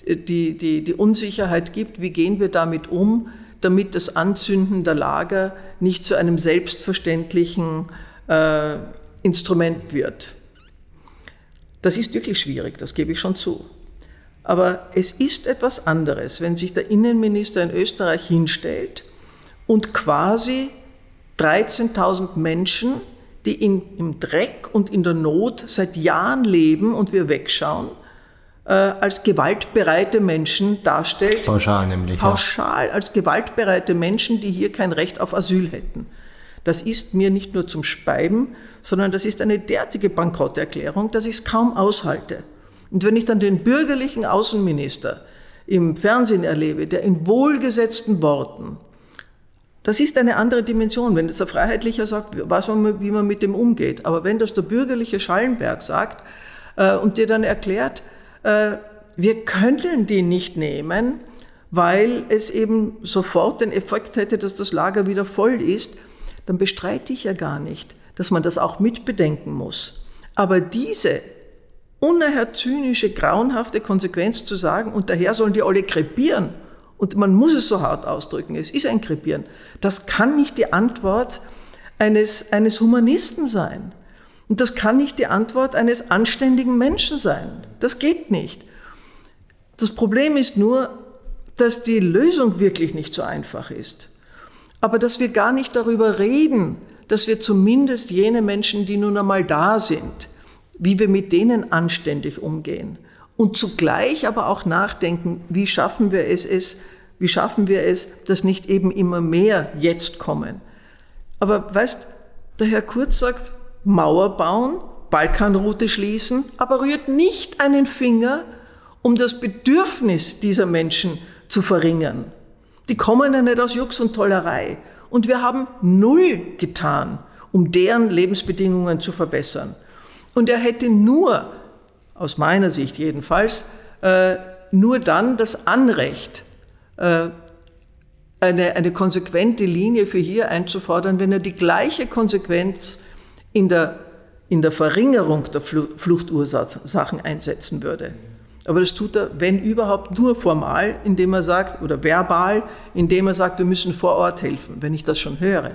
die, die, die Unsicherheit gibt, wie gehen wir damit um, damit das Anzünden der Lager nicht zu einem selbstverständlichen äh, Instrument wird. Das ist wirklich schwierig, das gebe ich schon zu. Aber es ist etwas anderes, wenn sich der Innenminister in Österreich hinstellt und quasi 13.000 Menschen, die in, im Dreck und in der Not seit Jahren leben und wir wegschauen, äh, als gewaltbereite Menschen darstellt. Pauschal nämlich. Pauschal ja. als gewaltbereite Menschen, die hier kein Recht auf Asyl hätten. Das ist mir nicht nur zum Speiben, sondern das ist eine derartige Bankrotterklärung, dass ich es kaum aushalte. Und wenn ich dann den bürgerlichen Außenminister im Fernsehen erlebe, der in wohlgesetzten Worten, das ist eine andere Dimension, wenn jetzt der Freiheitlicher sagt, was man, wie man mit dem umgeht. Aber wenn das der bürgerliche Schallenberg sagt äh, und dir dann erklärt, wir können die nicht nehmen, weil es eben sofort den Effekt hätte, dass das Lager wieder voll ist, dann bestreite ich ja gar nicht, dass man das auch mitbedenken muss. Aber diese unerhört zynische, grauenhafte Konsequenz zu sagen, und daher sollen die alle krepieren, und man muss es so hart ausdrücken, es ist ein Krepieren, das kann nicht die Antwort eines, eines Humanisten sein. Und das kann nicht die Antwort eines anständigen Menschen sein. Das geht nicht. Das Problem ist nur, dass die Lösung wirklich nicht so einfach ist. Aber dass wir gar nicht darüber reden, dass wir zumindest jene Menschen, die nun einmal da sind, wie wir mit denen anständig umgehen. Und zugleich aber auch nachdenken, wie schaffen wir es, es wie schaffen wir es, dass nicht eben immer mehr jetzt kommen? Aber weißt, der Herr Kurz sagt, Mauer bauen, Balkanroute schließen, aber rührt nicht einen Finger, um das Bedürfnis dieser Menschen zu verringern. Die kommen ja nicht aus Jux und Tollerei. Und wir haben null getan, um deren Lebensbedingungen zu verbessern. Und er hätte nur, aus meiner Sicht jedenfalls, äh, nur dann das Anrecht, äh, eine, eine konsequente Linie für hier einzufordern, wenn er die gleiche Konsequenz in der, in der Verringerung der Fluchtursachen einsetzen würde. Aber das tut er, wenn überhaupt, nur formal, indem er sagt, oder verbal, indem er sagt, wir müssen vor Ort helfen, wenn ich das schon höre.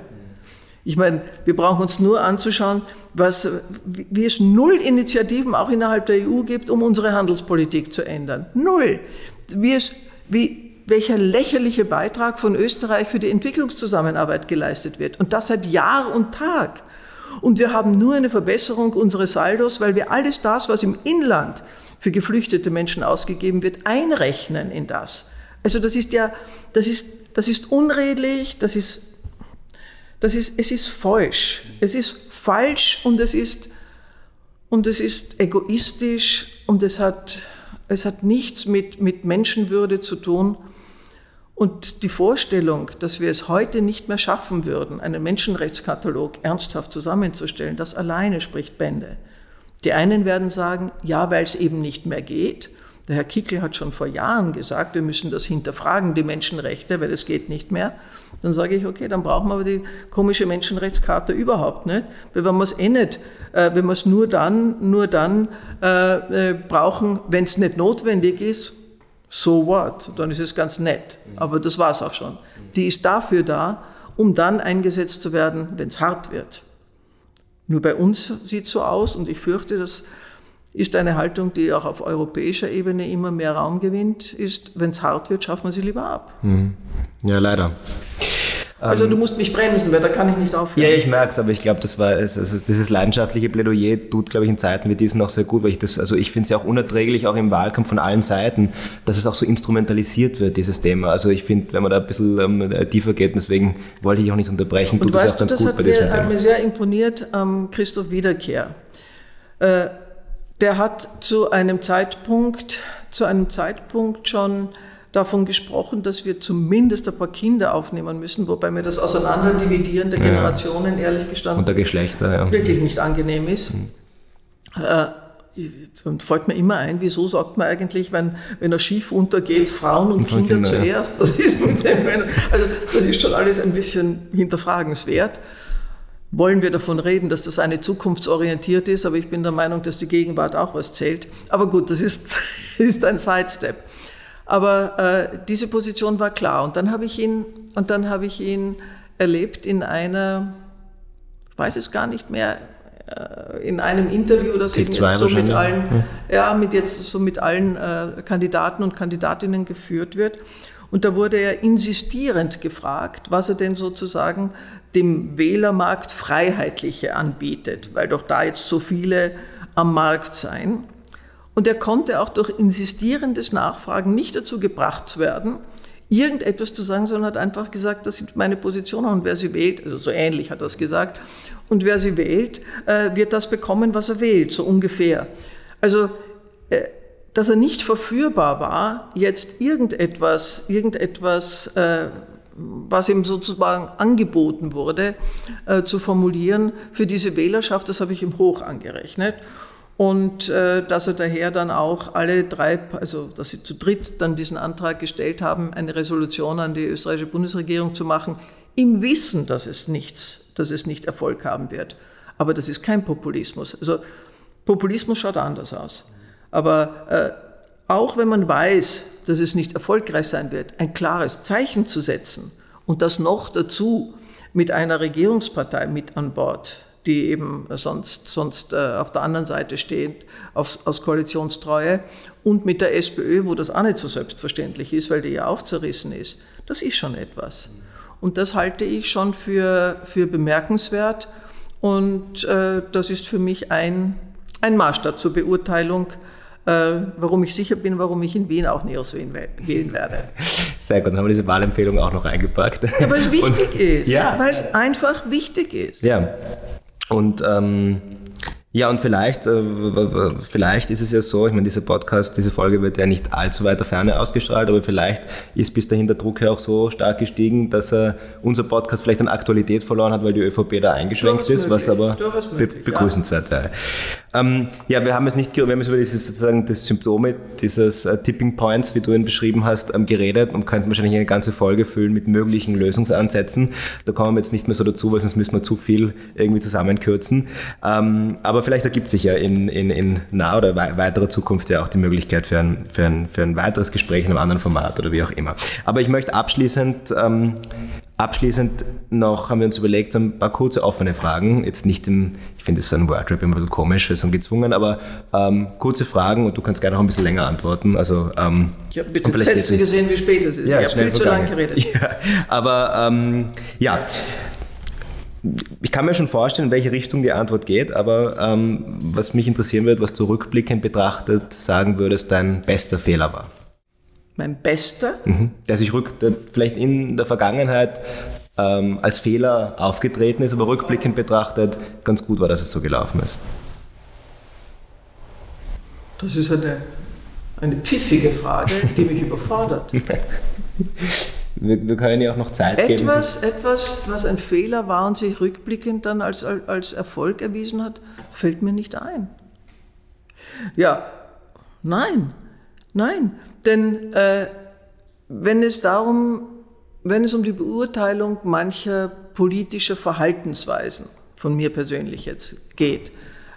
Ich meine, wir brauchen uns nur anzuschauen, was, wie es null Initiativen auch innerhalb der EU gibt, um unsere Handelspolitik zu ändern. Null. Wie es, wie, welcher lächerliche Beitrag von Österreich für die Entwicklungszusammenarbeit geleistet wird. Und das seit Jahr und Tag. Und wir haben nur eine Verbesserung unseres Saldos, weil wir alles das, was im Inland für geflüchtete Menschen ausgegeben wird, einrechnen in das. Also das ist ja, das ist, das ist unredlich, das ist, das ist, es ist falsch. Es ist falsch und es ist, und es ist egoistisch und es hat, es hat nichts mit, mit Menschenwürde zu tun. Und die Vorstellung, dass wir es heute nicht mehr schaffen würden, einen Menschenrechtskatalog ernsthaft zusammenzustellen, das alleine spricht Bände. Die einen werden sagen, ja, weil es eben nicht mehr geht. Der Herr Kickel hat schon vor Jahren gesagt, wir müssen das hinterfragen, die Menschenrechte, weil es geht nicht mehr. Dann sage ich, okay, dann brauchen wir aber die komische Menschenrechtskarte überhaupt nicht, weil wenn wir es eh nicht, äh, wenn wir es nur dann, nur dann äh, äh brauchen, wenn es nicht notwendig ist, so what, dann ist es ganz nett. Aber das war es auch schon. Die ist dafür da, um dann eingesetzt zu werden, wenn es hart wird. Nur bei uns sieht so aus und ich fürchte, das ist eine Haltung, die auch auf europäischer Ebene immer mehr Raum gewinnt, ist, wenn es hart wird, schaffen wir sie lieber ab. Hm. Ja, leider. Also du musst mich bremsen, weil da kann ich nicht aufhören. Ja, ich merke es, aber ich glaube, das war also dieses leidenschaftliche Plädoyer tut, glaube ich, in Zeiten wie diesen auch sehr gut, weil ich das, also ich finde es ja auch unerträglich, auch im Wahlkampf von allen Seiten, dass es auch so instrumentalisiert wird, dieses Thema. Also ich finde, wenn man da ein bisschen ähm, tiefer geht, deswegen wollte ich auch nicht unterbrechen, tut es auch ganz das gut bei diesem mir, Thema. hat mir sehr imponiert, ähm, Christoph Wiederkehr. Äh, der hat zu einem Zeitpunkt, zu einem Zeitpunkt schon davon gesprochen, dass wir zumindest ein paar Kinder aufnehmen müssen, wobei mir das Auseinanderdividieren der Generationen, ja. ehrlich gestanden, und der Geschlechter, ja. wirklich nicht angenehm ist. Mhm. Äh, und fällt mir immer ein, wieso sagt man eigentlich, wenn, wenn ein Schiff untergeht, Frauen und, und Kinder, Kinder, zuerst? Was ist mit dem? Also das ist schon alles ein bisschen hinterfragenswert. Wollen wir davon reden, dass das eine zukunftsorientiert ist, aber ich bin der Meinung, dass die Gegenwart auch was zählt. Aber gut, das ist, ist ein Sidestep. Aber äh, diese Position war klar. Und dann habe ich ihn, und dann habe ich ihn erlebt in einer, ich weiß es gar nicht mehr, äh, in einem Interview, das eben jetzt so mit allen, ja. ja. mit jetzt so mit allen äh, Kandidaten und Kandidatinnen geführt wird. Und da wurde er insistierend gefragt, was er denn sozusagen dem Wählermarkt Freiheitliche anbietet, weil doch da jetzt so viele am Markt seien. Und er konnte auch durch insistierendes Nachfragen nicht dazu gebracht werden, irgendetwas zu sagen, sondern hat einfach gesagt, das sind meine Positionen und wer sie wählt, also so ähnlich hat er es gesagt, und wer sie wählt, äh, wird das bekommen, was er wählt, so ungefähr. Also, äh, dass er nicht verführbar war, jetzt irgendetwas, irgendetwas, äh, was ihm sozusagen angeboten wurde, zu formulieren für diese Wählerschaft, das habe ich ihm hoch angerechnet und äh, dass er daher dann auch alle drei, also dass sie zu dritt dann diesen Antrag gestellt haben, eine Resolution an die österreichische Bundesregierung zu machen, im Wissen, dass es nichts, dass es nicht Erfolg haben wird. Aber das ist kein Populismus. Also Populismus schaut anders aus. Aber äh, auch wenn man weiß, dass es nicht erfolgreich sein wird, ein klares Zeichen zu setzen und das noch dazu mit einer Regierungspartei mit an Bord, die eben sonst, sonst äh, auf der anderen Seite steht, aus, aus Koalitionstreue, und mit der SPÖ, wo das auch nicht so selbstverständlich ist, weil die ja auch zerrissen ist. Das ist schon etwas. Und das halte ich schon für, für bemerkenswert. Und äh, das ist für mich ein, ein Maßstab zur Beurteilung äh, warum ich sicher bin, warum ich in Wien auch Neos wählen werde. Sehr gut, dann haben wir diese Wahlempfehlung auch noch eingepackt. Ja, weil es wichtig Und, ist. Ja. Weil es einfach wichtig ist. Ja. Und ähm, ja, und vielleicht, äh, vielleicht ist es ja so, ich meine, dieser Podcast, diese Folge wird ja nicht allzu weiter Ferne ausgestrahlt, aber vielleicht ist bis dahin der Druck ja auch so stark gestiegen, dass äh, unser Podcast vielleicht an Aktualität verloren hat, weil die ÖVP da eingeschränkt ist, was aber be begrüßenswert ja. wäre. Ähm, ja, wir haben es nicht, wir haben jetzt über dieses sozusagen das Symptome dieses äh, Tipping Points, wie du ihn beschrieben hast, ähm, geredet und könnten wahrscheinlich eine ganze Folge füllen mit möglichen Lösungsansätzen. Da kommen wir jetzt nicht mehr so dazu, weil sonst müssen wir zu viel irgendwie zusammenkürzen. Ähm, aber vielleicht ergibt sich ja in, in, in naher oder weiterer Zukunft ja auch die Möglichkeit für ein, für ein, für ein weiteres Gespräch in einem anderen Format oder wie auch immer. Aber ich möchte abschließend ähm, Abschließend noch haben wir uns überlegt, ein paar kurze offene Fragen. Jetzt nicht im, ich finde das so ein Wordrap immer ein bisschen komisch, so gezwungen, aber ähm, kurze Fragen und du kannst gerne auch ein bisschen länger antworten. Also, ähm, ich habe mit den Sätzen gesehen, wie spät es ist. Ja, ich habe viel zu lange geredet. Ja, aber ähm, ja, ich kann mir schon vorstellen, in welche Richtung die Antwort geht, aber ähm, was mich interessieren würde, was du rückblickend betrachtet sagen würdest, dein bester Fehler war mein bester. Mhm. Der sich rück, der vielleicht in der Vergangenheit ähm, als Fehler aufgetreten ist, aber rückblickend betrachtet ganz gut war, dass es so gelaufen ist. Das ist eine, eine pfiffige Frage, die mich überfordert. Wir, wir, können ja auch noch Zeit etwas, geben. Etwas, was ein Fehler war und sich rückblickend dann als, als Erfolg erwiesen hat, fällt mir nicht ein. Ja, nein, nein. Denn äh, wenn es darum, wenn es um die Beurteilung mancher politischer Verhaltensweisen von mir persönlich jetzt geht,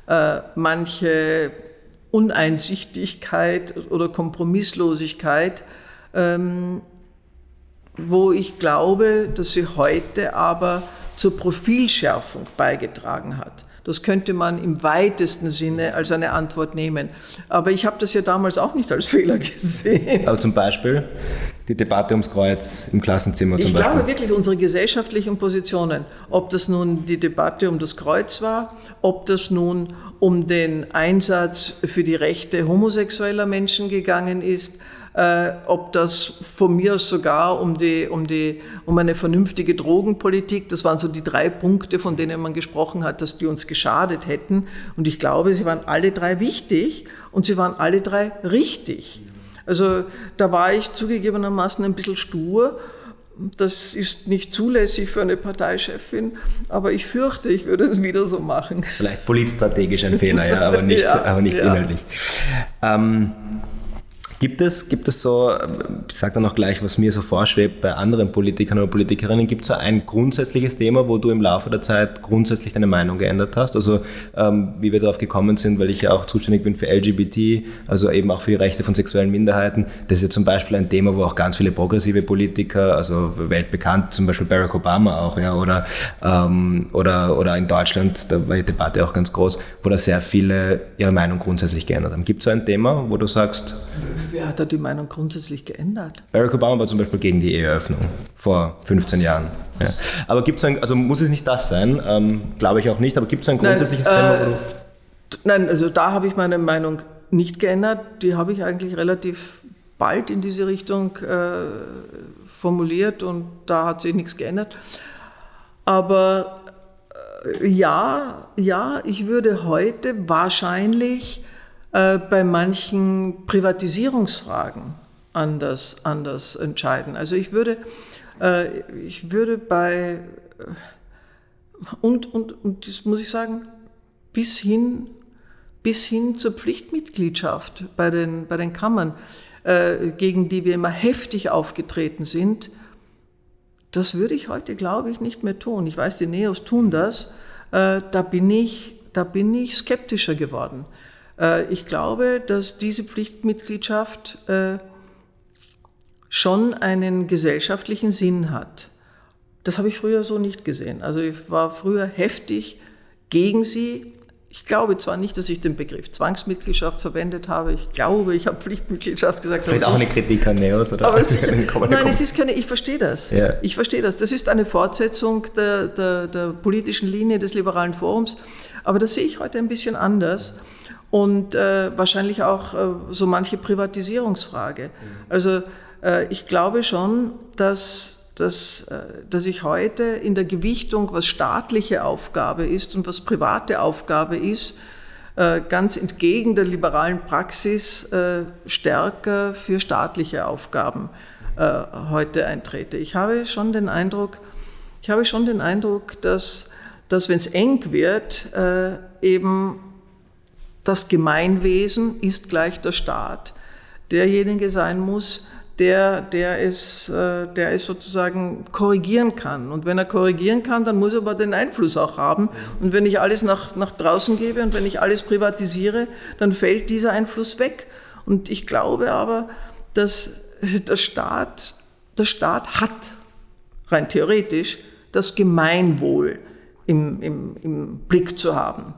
äh, manche Uneinsichtigkeit oder Kompromisslosigkeit, ähm, wo ich glaube, dass sie heute aber zur Profilschärfung beigetragen hat. Das könnte man im weitesten Sinne als eine Antwort nehmen. Aber ich habe das ja damals auch nicht als Fehler gesehen. Aber zum Beispiel die Debatte ums Kreuz im Klassenzimmer zum ich Beispiel. Ich glaube wirklich unsere gesellschaftlichen Positionen, ob das nun die Debatte um das Kreuz war, ob das nun um den Einsatz für die Rechte homosexueller Menschen gegangen ist, äh, ob das von mir sogar um, die, um, die, um eine vernünftige Drogenpolitik, das waren so die drei Punkte, von denen man gesprochen hat, dass die uns geschadet hätten. Und ich glaube, sie waren alle drei wichtig und sie waren alle drei richtig. Also da war ich zugegebenermaßen ein bisschen stur. Das ist nicht zulässig für eine Parteichefin, aber ich fürchte, ich würde es wieder so machen. Vielleicht politstrategisch ein Fehler, ja, aber nicht, ja, aber nicht ja. inhaltlich. Ähm, Gibt es, gibt es so, ich sage dann auch gleich, was mir so vorschwebt bei anderen Politikern oder Politikerinnen, gibt es so ein grundsätzliches Thema, wo du im Laufe der Zeit grundsätzlich deine Meinung geändert hast? Also ähm, wie wir darauf gekommen sind, weil ich ja auch zuständig bin für LGBT, also eben auch für die Rechte von sexuellen Minderheiten. Das ist ja zum Beispiel ein Thema, wo auch ganz viele progressive Politiker, also weltbekannt, zum Beispiel Barack Obama auch, ja, oder, ähm, oder, oder in Deutschland, da war die Debatte auch ganz groß, wo da sehr viele ihre Meinung grundsätzlich geändert haben. Gibt es so ein Thema, wo du sagst, Wer hat da die Meinung grundsätzlich geändert? Barack Obama war zum Beispiel gegen die Eheöffnung vor 15 Jahren. Ja. Aber gibt es ein, also muss es nicht das sein, ähm, glaube ich auch nicht, aber gibt es ein grundsätzliches nein, Thema? Äh, nein, also da habe ich meine Meinung nicht geändert. Die habe ich eigentlich relativ bald in diese Richtung äh, formuliert und da hat sich nichts geändert. Aber äh, ja, ja, ich würde heute wahrscheinlich äh, bei manchen Privatisierungsfragen anders, anders entscheiden. Also ich würde, äh, ich würde bei, äh, und, und, und das muss ich sagen, bis hin, bis hin zur Pflichtmitgliedschaft bei den, bei den Kammern, äh, gegen die wir immer heftig aufgetreten sind, das würde ich heute, glaube ich, nicht mehr tun. Ich weiß, die Neos tun das. Äh, da, bin ich, da bin ich skeptischer geworden. Äh, ich glaube, dass diese Pflichtmitgliedschaft äh, schon einen gesellschaftlichen Sinn hat. Das habe ich früher so nicht gesehen. Also ich war früher heftig gegen sie. Ich glaube zwar nicht, dass ich den Begriff Zwangsmitgliedschaft verwendet habe. Ich glaube, ich habe Pflichtmitgliedschaft gesagt. Vielleicht auch eine Kritik an Neos oder aber es, Nein, es ist keine. Ich verstehe das. Ja. Ich verstehe das. Das ist eine Fortsetzung der, der, der politischen Linie des liberalen Forums. Aber das sehe ich heute ein bisschen anders. Und äh, wahrscheinlich auch äh, so manche Privatisierungsfrage. Also äh, ich glaube schon, dass, dass, äh, dass ich heute in der Gewichtung, was staatliche Aufgabe ist und was private Aufgabe ist, äh, ganz entgegen der liberalen Praxis äh, stärker für staatliche Aufgaben heute eintrete. Ich habe schon den Eindruck, ich habe schon den Eindruck, dass, dass wenn es eng wird, eben das Gemeinwesen ist gleich der Staat, derjenige sein muss, der, der, es, äh, der es sozusagen korrigieren kann. Und wenn er korrigieren kann, dann muss er aber den Einfluss auch haben. Und wenn ich alles nach, nach draußen gebe und wenn ich alles privatisiere, dann fällt dieser Einfluss weg. Und ich glaube aber, dass der Staat, der Staat hat rein theoretisch das Gemeinwohl im, im, im Blick zu haben.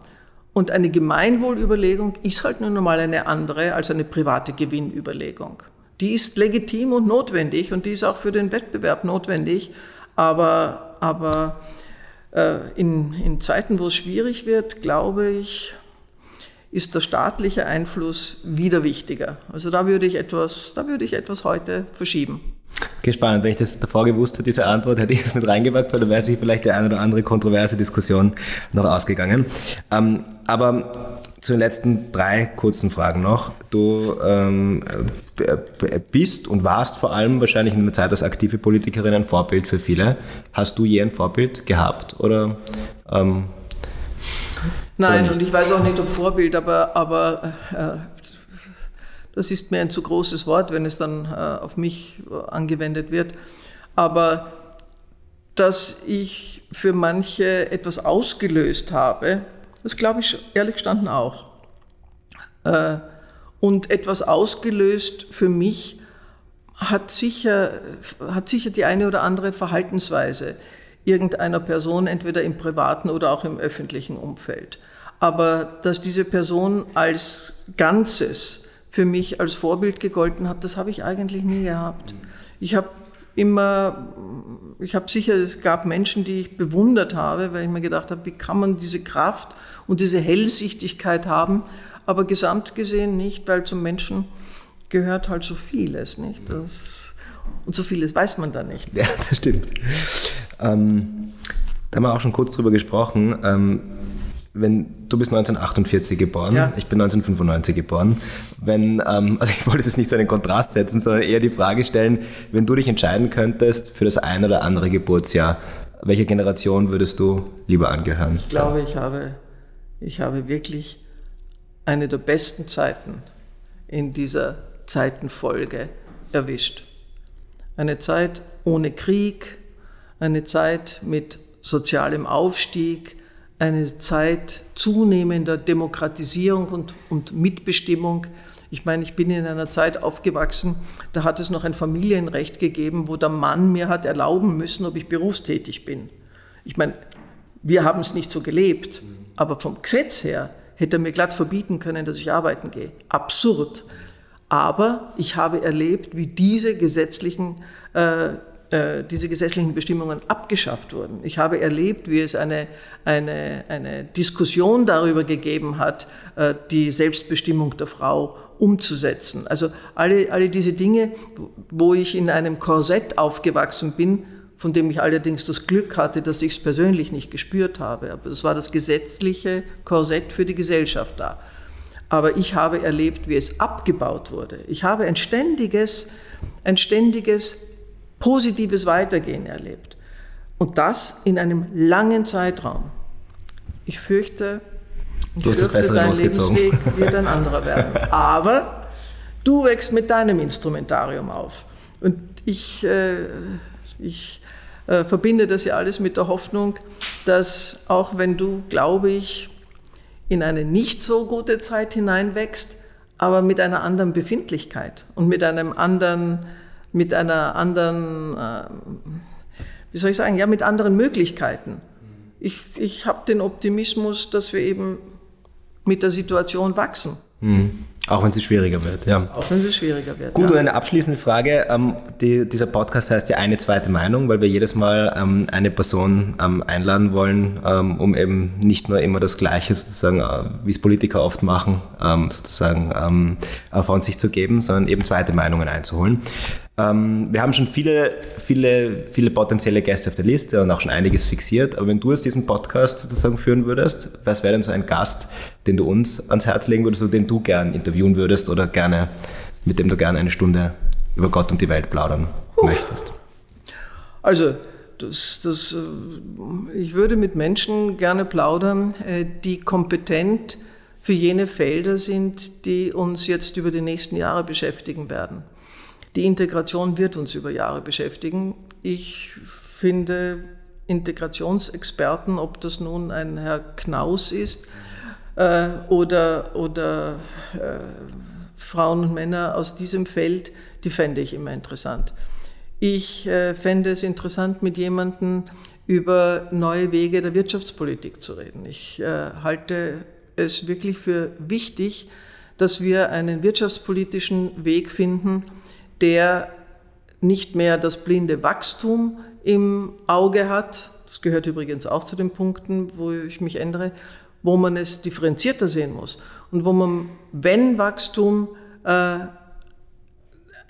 Und eine Gemeinwohlüberlegung ist halt nun einmal eine andere als eine private Gewinnüberlegung. Die ist legitim und notwendig und die ist auch für den Wettbewerb notwendig. Aber, aber äh, in, in Zeiten, wo es schwierig wird, glaube ich, ist der staatliche Einfluss wieder wichtiger. Also da würde ich etwas, da würde ich etwas heute verschieben. Gespannt, wenn ich das davor gewusst hätte, diese Antwort, hätte ich es mit reingepackt, weil da wäre sich vielleicht die eine oder andere kontroverse Diskussion noch ausgegangen. Ähm, aber zu den letzten drei kurzen Fragen noch. Du ähm, bist und warst vor allem wahrscheinlich in einer Zeit als aktive Politikerin ein Vorbild für viele. Hast du je ein Vorbild gehabt oder? Ähm, Nein, oder und ich weiß auch nicht, ob Vorbild, aber, aber äh, das ist mir ein zu großes Wort, wenn es dann äh, auf mich äh, angewendet wird. Aber dass ich für manche etwas ausgelöst habe, das glaube ich ehrlich gestanden auch. Äh, und etwas ausgelöst für mich hat sicher, hat sicher die eine oder andere Verhaltensweise irgendeiner Person, entweder im privaten oder auch im öffentlichen Umfeld. Aber dass diese Person als Ganzes für mich als Vorbild gegolten hat, das habe ich eigentlich nie gehabt. Ich habe immer, ich habe sicher, es gab Menschen, die ich bewundert habe, weil ich mir gedacht habe, wie kann man diese Kraft und diese Hellsichtigkeit haben, aber gesamt gesehen nicht, weil zum Menschen gehört halt so vieles, nicht? Das, und so vieles weiß man da nicht. Ja, das stimmt. Ähm, da haben wir auch schon kurz drüber gesprochen. Ähm, wenn du bist 1948 geboren, ja. ich bin 1995 geboren. Wenn, ähm, also ich wollte jetzt nicht so einen Kontrast setzen, sondern eher die Frage stellen, wenn du dich entscheiden könntest für das ein oder andere Geburtsjahr, welche Generation würdest du lieber angehören? Ich glaube, ich habe, ich habe wirklich eine der besten Zeiten in dieser Zeitenfolge erwischt. Eine Zeit ohne Krieg, eine Zeit mit sozialem Aufstieg, eine Zeit zunehmender Demokratisierung und, und Mitbestimmung. Ich meine, ich bin in einer Zeit aufgewachsen, da hat es noch ein Familienrecht gegeben, wo der Mann mir hat erlauben müssen, ob ich berufstätig bin. Ich meine, wir haben es nicht so gelebt, aber vom Gesetz her hätte er mir glatt verbieten können, dass ich arbeiten gehe. Absurd. Aber ich habe erlebt, wie diese gesetzlichen äh, diese gesetzlichen Bestimmungen abgeschafft wurden. Ich habe erlebt, wie es eine, eine, eine Diskussion darüber gegeben hat, äh, die Selbstbestimmung der Frau umzusetzen. Also alle, alle diese Dinge, wo ich in einem Korsett aufgewachsen bin, von dem ich allerdings das Glück hatte, dass ich es persönlich nicht gespürt habe. Aber das war das gesetzliche Korsett für die Gesellschaft da. Aber ich habe erlebt, wie es abgebaut wurde. Ich habe ein ständiges, ein ständiges positives Weitergehen erlebt. Und das in einem langen Zeitraum. Ich fürchte, ich du fürchte dein Lebensweg wird ein anderer werden. Aber du wächst mit deinem Instrumentarium auf. Und ich, äh, ich äh, verbinde das ja alles mit der Hoffnung, dass auch wenn du, glaube ich, in eine nicht so gute Zeit hineinwächst, aber mit einer anderen Befindlichkeit und mit einem anderen mit einer anderen, äh, wie soll ich sagen, ja, mit anderen Möglichkeiten. Ich, ich habe den Optimismus, dass wir eben mit der Situation wachsen. Mhm. Auch wenn sie schwieriger wird, ja. Auch wenn sie schwieriger wird. Gut, ja. und eine abschließende Frage. Ähm, die, dieser Podcast heißt ja eine zweite Meinung, weil wir jedes Mal ähm, eine Person ähm, einladen wollen, ähm, um eben nicht nur immer das Gleiche sozusagen, äh, wie es Politiker oft machen, ähm, sozusagen ähm, von sich zu geben, sondern eben zweite Meinungen einzuholen. Ähm, wir haben schon viele, viele, viele potenzielle Gäste auf der Liste und auch schon einiges fixiert. Aber wenn du jetzt diesen Podcast sozusagen führen würdest, was wäre denn so ein Gast, den du uns ans Herz legen würdest oder den du gern interviewen würdest oder gerne, mit dem du gerne eine Stunde über Gott und die Welt plaudern uh. möchtest? Also, das, das, äh, ich würde mit Menschen gerne plaudern, äh, die kompetent für jene Felder sind, die uns jetzt über die nächsten Jahre beschäftigen werden. Die Integration wird uns über Jahre beschäftigen. Ich finde Integrationsexperten, ob das nun ein Herr Knaus ist äh, oder, oder äh, Frauen und Männer aus diesem Feld, die fände ich immer interessant. Ich äh, fände es interessant, mit jemandem über neue Wege der Wirtschaftspolitik zu reden. Ich äh, halte es wirklich für wichtig, dass wir einen wirtschaftspolitischen Weg finden, der nicht mehr das blinde Wachstum im Auge hat, das gehört übrigens auch zu den Punkten, wo ich mich ändere, wo man es differenzierter sehen muss und wo man, wenn Wachstum, äh,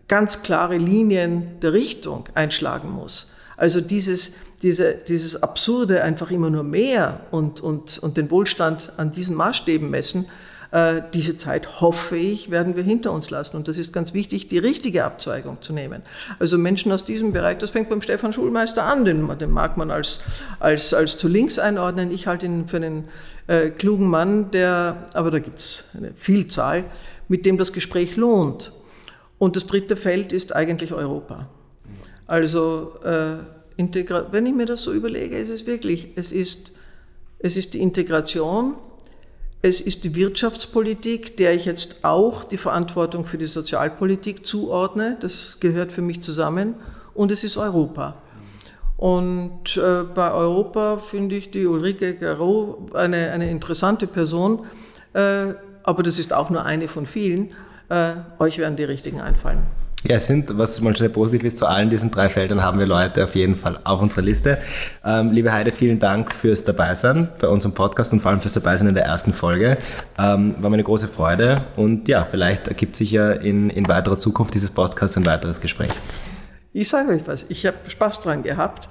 ganz klare Linien der Richtung einschlagen muss. Also dieses, diese, dieses Absurde, einfach immer nur mehr und, und, und den Wohlstand an diesen Maßstäben messen, diese Zeit, hoffe ich, werden wir hinter uns lassen. Und das ist ganz wichtig, die richtige Abzweigung zu nehmen. Also Menschen aus diesem Bereich, das fängt beim Stefan Schulmeister an, den, den mag man als, als, als zu links einordnen. Ich halte ihn für einen äh, klugen Mann, der, aber da gibt es eine Vielzahl, mit dem das Gespräch lohnt. Und das dritte Feld ist eigentlich Europa. Also äh, wenn ich mir das so überlege, ist es wirklich, es ist, es ist die Integration, es ist die Wirtschaftspolitik, der ich jetzt auch die Verantwortung für die Sozialpolitik zuordne. Das gehört für mich zusammen. Und es ist Europa. Und äh, bei Europa finde ich die Ulrike Garot eine, eine interessante Person. Äh, aber das ist auch nur eine von vielen. Äh, euch werden die richtigen einfallen. Ja, es sind, was mal sehr positiv ist, zu allen diesen drei Feldern haben wir Leute auf jeden Fall auf unserer Liste. Ähm, liebe Heide, vielen Dank fürs Dabeisein bei unserem Podcast und vor allem fürs Dabeisein in der ersten Folge. Ähm, war mir eine große Freude und ja, vielleicht ergibt sich ja in, in weiterer Zukunft dieses Podcasts ein weiteres Gespräch. Ich sage euch was, ich habe Spaß dran gehabt.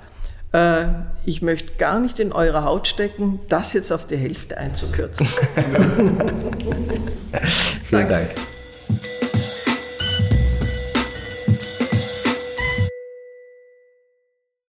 Äh, ich möchte gar nicht in eure Haut stecken, das jetzt auf die Hälfte einzukürzen. vielen Dank.